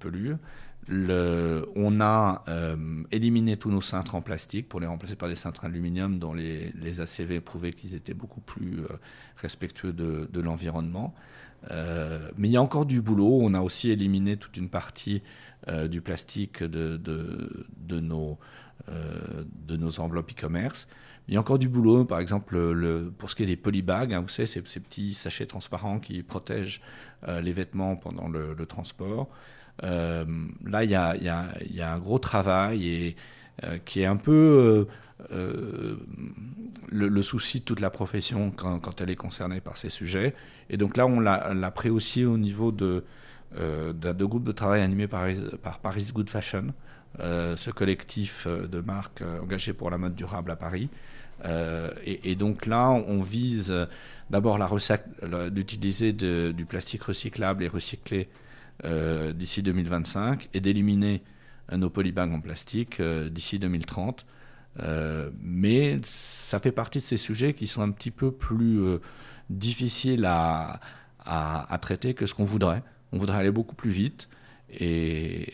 on a euh, éliminé tous nos cintres en plastique pour les remplacer par des cintres aluminium dont les, ACV prouvaient qu'ils étaient beaucoup plus euh, respectueux de, l'environnement. Euh, mais il y a encore du boulot. On a aussi éliminé toute une partie du plastique de, nos, enveloppes e-commerce. Il y a encore du boulot, par exemple, pour ce qui est des polybags, hein, vous savez, ces, petits sachets transparents qui protègent les vêtements pendant le transport. Euh, là, il y a, un gros travail et, euh, qui est un peu euh, le, souci de toute la profession quand, elle est concernée par ces sujets. Et donc là, on l'a pris aussi au niveau de, de, groupes de travail animés par, par Paris Good Fashion, ce collectif de marques engagé pour la mode durable à Paris. et, donc là, on vise d'abord d'utiliser du plastique recyclable et recyclé euh, d'ici 2025 et d'éliminer nos polybags en plastique euh, d'ici 2030. Euh, mais ça fait partie de ces sujets qui sont un petit peu plus difficiles à, à, traiter que ce qu'on voudrait. On voudrait aller beaucoup plus vite et,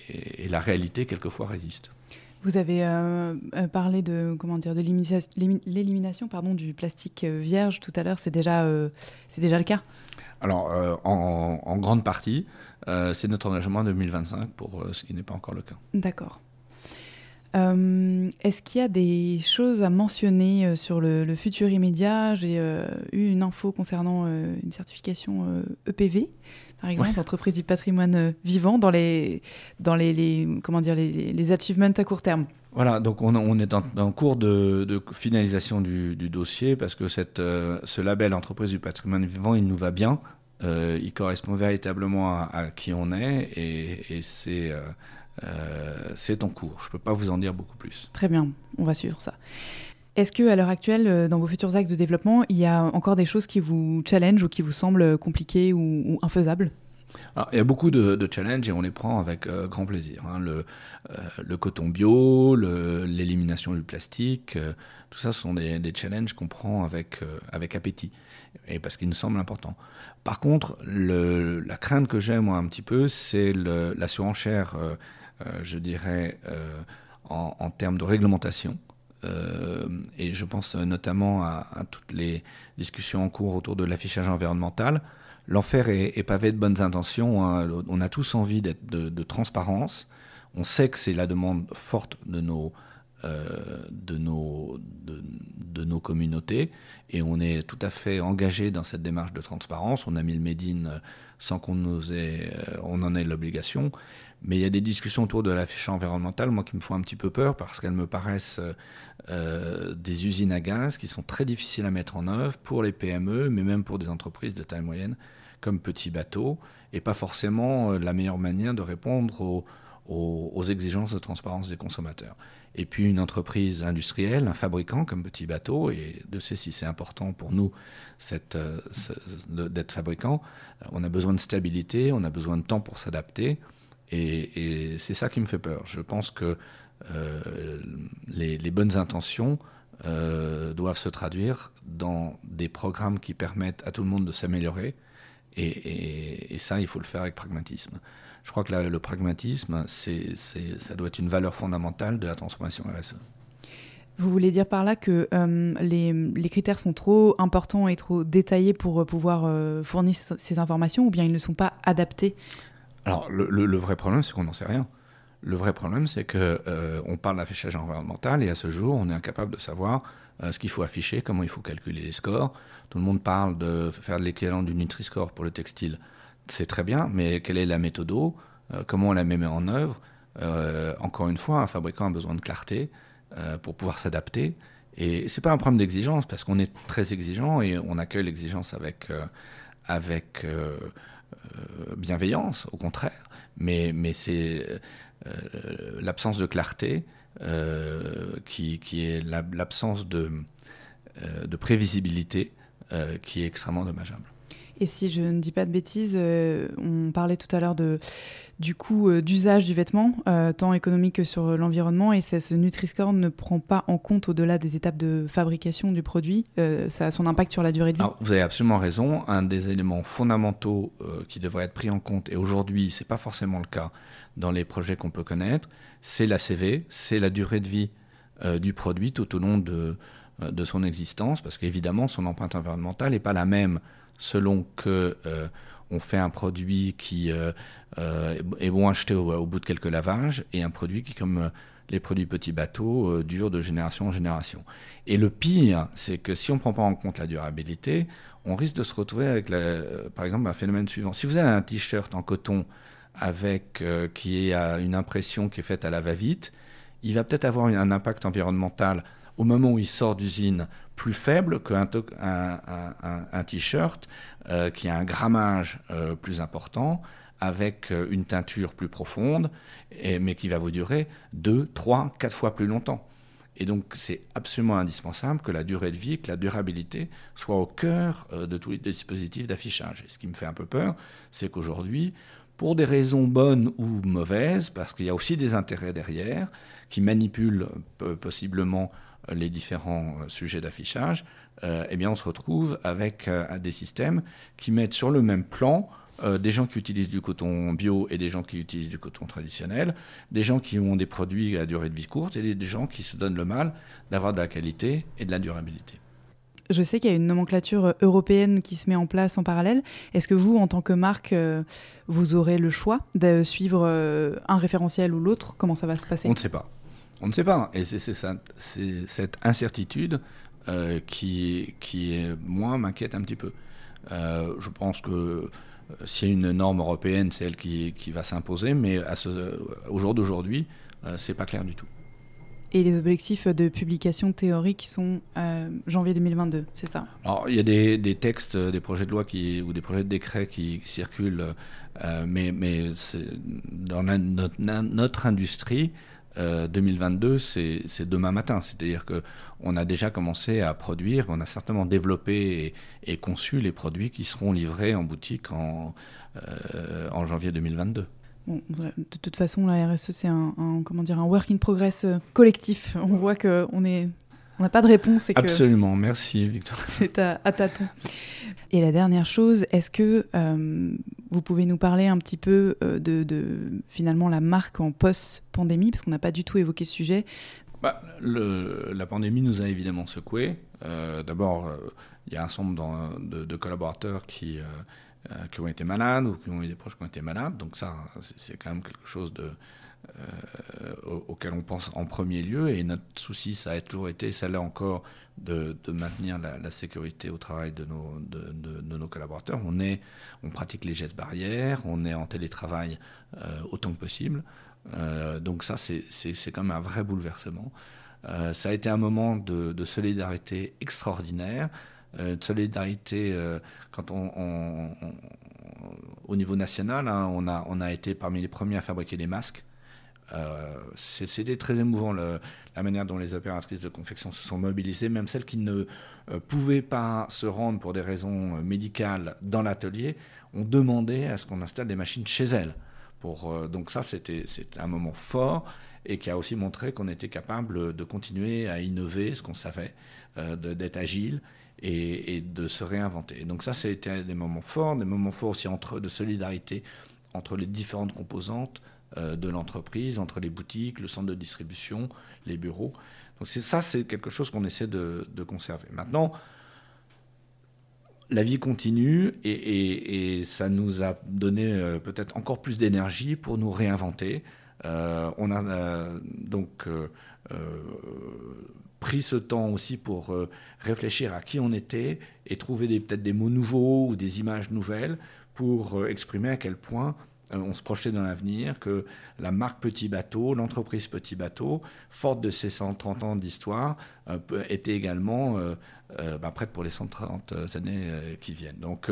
la réalité quelquefois résiste. Vous avez parlé de comment dire de l'élimination pardon du plastique vierge tout à l'heure. C'est déjà c'est déjà le cas? Alors en, en, grande partie, euh, c'est notre engagement 2025 pour euh, ce qui n'est pas encore le cas. D'accord. Euh, est-ce qu'il y a des choses à mentionner sur le, futur immédiat? J'ai eu une info concernant une certification EPV, e par exemple, entreprise du patrimoine vivant, dans les, dans les, comment dire, les, achievements à court terme. Voilà, donc on, est en cours de, finalisation du, dossier parce que cette, ce label entreprise du patrimoine vivant, il nous va bien. Euh, il correspond véritablement à, qui on est et, euh, euh, c'est en cours. Je ne peux pas vous en dire beaucoup plus. Très bien, on va suivre ça. Est-ce que à l'heure actuelle, dans vos futurs actes de développement, il y a encore des choses qui vous challenge ou qui vous semblent compliquées ou, infaisables? Il y a beaucoup de, challenges et on les prend avec grand plaisir. Hein. Le, coton bio, l'élimination du plastique, tout ça sont des, challenges qu'on prend avec, avec appétit et parce qu'ils nous semblent importants. Par contre, la crainte que j'ai, moi, un petit peu, c'est la surenchère, euh, euh, je dirais, euh, en, termes de réglementation. Et je pense notamment à, toutes les discussions en cours autour de l'affichage environnemental. L'enfer est, pavé de bonnes intentions. Hein. On a tous envie de, de, transparence. On sait que c'est la demande forte de nos, de, nos, de, nos communautés et on est tout à fait engagé dans cette démarche de transparence. On a mis le Médine euh, sans qu'on euh, en ait l'obligation. Mais il y a des discussions autour de l'affichage environnemental, moi, qui me font un petit peu peur parce qu'elles me paraissent euh, des usines à gaz qui sont très difficiles à mettre en œuvre pour les PME, mais même pour des entreprises de taille moyenne comme Petit Bateau, et pas forcément la meilleure manière de répondre aux, aux exigences de transparence des consommateurs et puis une entreprise industrielle, un fabricant comme Petit Bateau, et de sais si c'est important pour nous euh, d'être fabricant, euh, on a besoin de stabilité, on a besoin de temps pour s'adapter, et, c'est ça qui me fait peur. Je pense que euh, les, bonnes intentions doivent se traduire dans des programmes qui permettent à tout le monde de s'améliorer, et, ça, il faut le faire avec pragmatisme je crois que le pragmatisme, c'est, ça doit être une valeur fondamentale de la transformation RSE. Vous voulez dire par là que euh, les, critères sont trop importants et trop détaillés pour euh, pouvoir euh, fournir ces informations ou bien ils ne sont pas adaptés? Alors le, vrai problème, c'est qu'on n'en sait rien. Le vrai problème, c'est qu'on on parle d'affichage environnemental et à ce jour, on est incapable de savoir ce qu'il faut afficher, comment il faut calculer les scores. Tout le monde parle de faire l'équivalent du Nutri-Score pour le textile c'est très bien, mais quelle est la méthode euh, Comment on la met en œuvre euh, Encore une fois, un fabricant a besoin de clarté euh, pour pouvoir s'adapter. Et c'est pas un problème d'exigence, parce qu'on est très exigeant et on accueille l'exigence avec, avec bienveillance, au contraire. Mais, mais c'est l'absence de clarté qui, qui, est l'absence de, de prévisibilité qui est extrêmement dommageable. Et si je ne dis pas de bêtises, on parlait tout à l'heure de du coût d'usage du vêtement, tant économique que sur l'environnement, et ce Nutri-Score ne prend pas en compte au-delà des étapes de fabrication du produit, son impact sur la durée de vie. vous avez absolument raison. Un des éléments fondamentaux qui devrait être pris en compte, et aujourd'hui c'est pas forcément le cas dans les projets qu'on peut connaître, c'est la CV, c'est la durée de vie euh, du produit tout au long de, euh, de son existence, parce qu'évidemment, son empreinte environnementale n'est pas la même selon que euh, on fait un produit qui est bon acheté au, au, bout de quelques lavages et un produit qui, comme les produits petits bateaux, dure de génération en génération. Et le pire, c'est que si on ne prend pas en compte la durabilité, on risque de se retrouver avec, par exemple, un phénomène suivant. Si vous avez un t-shirt en coton avec qui a une impression qui est faite à la va-vite, il va peut-être avoir un impact environnemental au moment où il sort d'usine plus faible qu'un un, t-shirt euh, qui a un grammage euh, plus important, avec euh, une teinture plus profonde, mais qui va vous durer 2, 3, 4 fois plus longtemps. Et donc c'est absolument indispensable que la durée de vie, que la durabilité soit au cœur de tous les dispositifs d'affichage. Et ce qui me fait un peu peur, c'est qu'aujourd'hui, pour des raisons bonnes ou mauvaises, parce qu'il y a aussi des intérêts derrière, qui manipulent possiblement les différents euh, sujets d'affichage, eh bien on se retrouve avec des systèmes qui mettent sur le même plan des gens qui utilisent du coton bio et des gens qui utilisent du coton traditionnel, des gens qui ont des produits à durée de vie courte et des gens qui se donnent le mal d'avoir de la qualité et de la durabilité. Je sais qu'il y a une nomenclature européenne qui se met en place en parallèle. Est-ce que vous, en tant que marque, vous aurez le choix de suivre un référentiel ou l'autre? Comment ça va se passer? On ne sait pas. On ne sait pas. Et c'est cette incertitude euh, qui, qui, moi, m'inquiète un petit peu. Euh, je pense que euh, s'il y a une norme européenne, c'est elle qui, qui va s'imposer, mais à ce, au jour d'aujourd'hui, c'est pas clair du tout. Et les objectifs de publication théorique sont janvier 2022, c'est ça? Alors, il y a des, des, textes, des projets de loi qui, ou des projets de décret qui circulent, mais, mais dans notre, notre, industrie, 2022, euh, c'est demain matin. C'est-à-dire qu'on a déjà commencé à produire, on a certainement développé et, conçu les produits qui seront livrés en boutique en, euh, janvier 2022. de toute façon, la RSE, c'est un, un work in progress euh, collectif. On voit qu'on est on n'a pas de réponse. Absolument, merci Victor. C'est à, à, tâtons. Et la dernière chose, est-ce que euh, vous pouvez nous parler un petit peu euh, de, finalement la marque en post-pandémie, parce qu'on n'a pas du tout évoqué ce sujet? Bah, La pandémie nous a évidemment secoués. Euh, d'abord, il y a un certain nombre de, de, collaborateurs qui, qui ont été malades ou qui ont eu des proches qui ont été malades, donc ça, c'est quand même quelque chose de euh, auquel on pense en premier lieu. Et notre souci, ça a toujours été, ça l'est encore, de, maintenir la, sécurité au travail de nos, de, nos collaborateurs. On, est, on pratique les gestes barrières, on est en télétravail euh, autant que possible. Euh, donc ça, c'est quand même un vrai bouleversement. ça a été un moment de, solidarité extraordinaire, de solidarité quand on, au niveau national, hein, on, a, on a été parmi les premiers à fabriquer des masques. Euh, c'était très émouvant la manière dont les opératrices de confection se sont mobilisées, même celles qui ne euh, pouvaient pas se rendre pour des raisons euh, médicales dans l'atelier, ont demandé à ce qu'on installe des machines chez elles. Pour, donc ça, c'était un moment fort et qui a aussi montré qu'on était capable de continuer à innover ce qu'on savait, d'être agile et, de se réinventer. Donc ça, c'était des moments forts, des moments forts aussi entre, de solidarité entre les différentes composantes de l'entreprise, entre les boutiques, le centre de distribution, les bureaux. Donc ça, c'est quelque chose qu'on essaie de, conserver. Maintenant, la vie continue et, ça nous a donné euh, peut-être encore plus d'énergie pour nous réinventer. Euh, on a donc pris ce temps aussi pour réfléchir à qui on était et trouver peut-être des mots nouveaux ou des images nouvelles pour exprimer à quel point euh, on se projetait dans l'avenir, que la marque Petit Bateau, l'entreprise Petit Bateau, forte de ses 130 ans d'histoire, euh, était également euh, bah, prête pour les 130 années qui viennent. Donc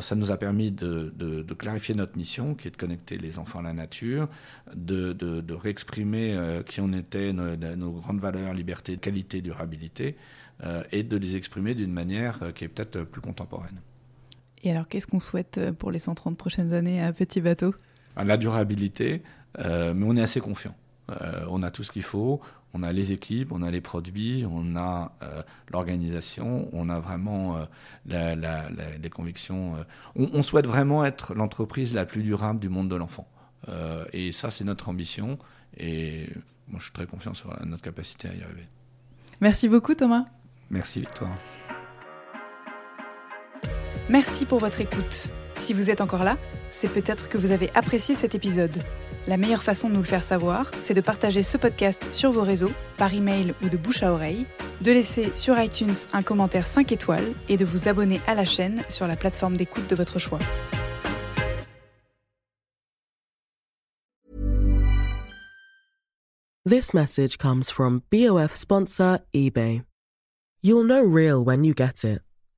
ça nous a permis de, clarifier notre mission, qui est de connecter les enfants à la nature, de, réexprimer qui on était, nos, grandes valeurs, liberté, qualité, durabilité, et de les exprimer d'une manière qui est peut-être plus contemporaine. Et alors, qu'est-ce qu'on souhaite euh, pour les 130 prochaines années à Petit Bateau? La durabilité, euh, mais on est assez confiant. Euh, on a tout ce qu'il faut, on a les équipes, on a les produits, on a euh, l'organisation, on a vraiment la, la, la, les convictions. On, on souhaite vraiment être l'entreprise la plus durable du monde de l'enfant. Et ça, c'est notre ambition. Et moi, je suis très confiant sur notre capacité à y arriver. Merci beaucoup, Thomas. Merci, Victoire. Merci pour votre écoute. Si vous êtes encore là, c'est peut-être que vous avez apprécié cet épisode. La meilleure façon de nous le faire savoir, c'est de partager ce podcast sur vos réseaux, par email ou de bouche à oreille, de laisser sur iTunes un commentaire 5 étoiles et de vous abonner à la chaîne sur la plateforme d'écoute de votre choix. This message comes from BOF sponsor eBay. You'll know real when you get it.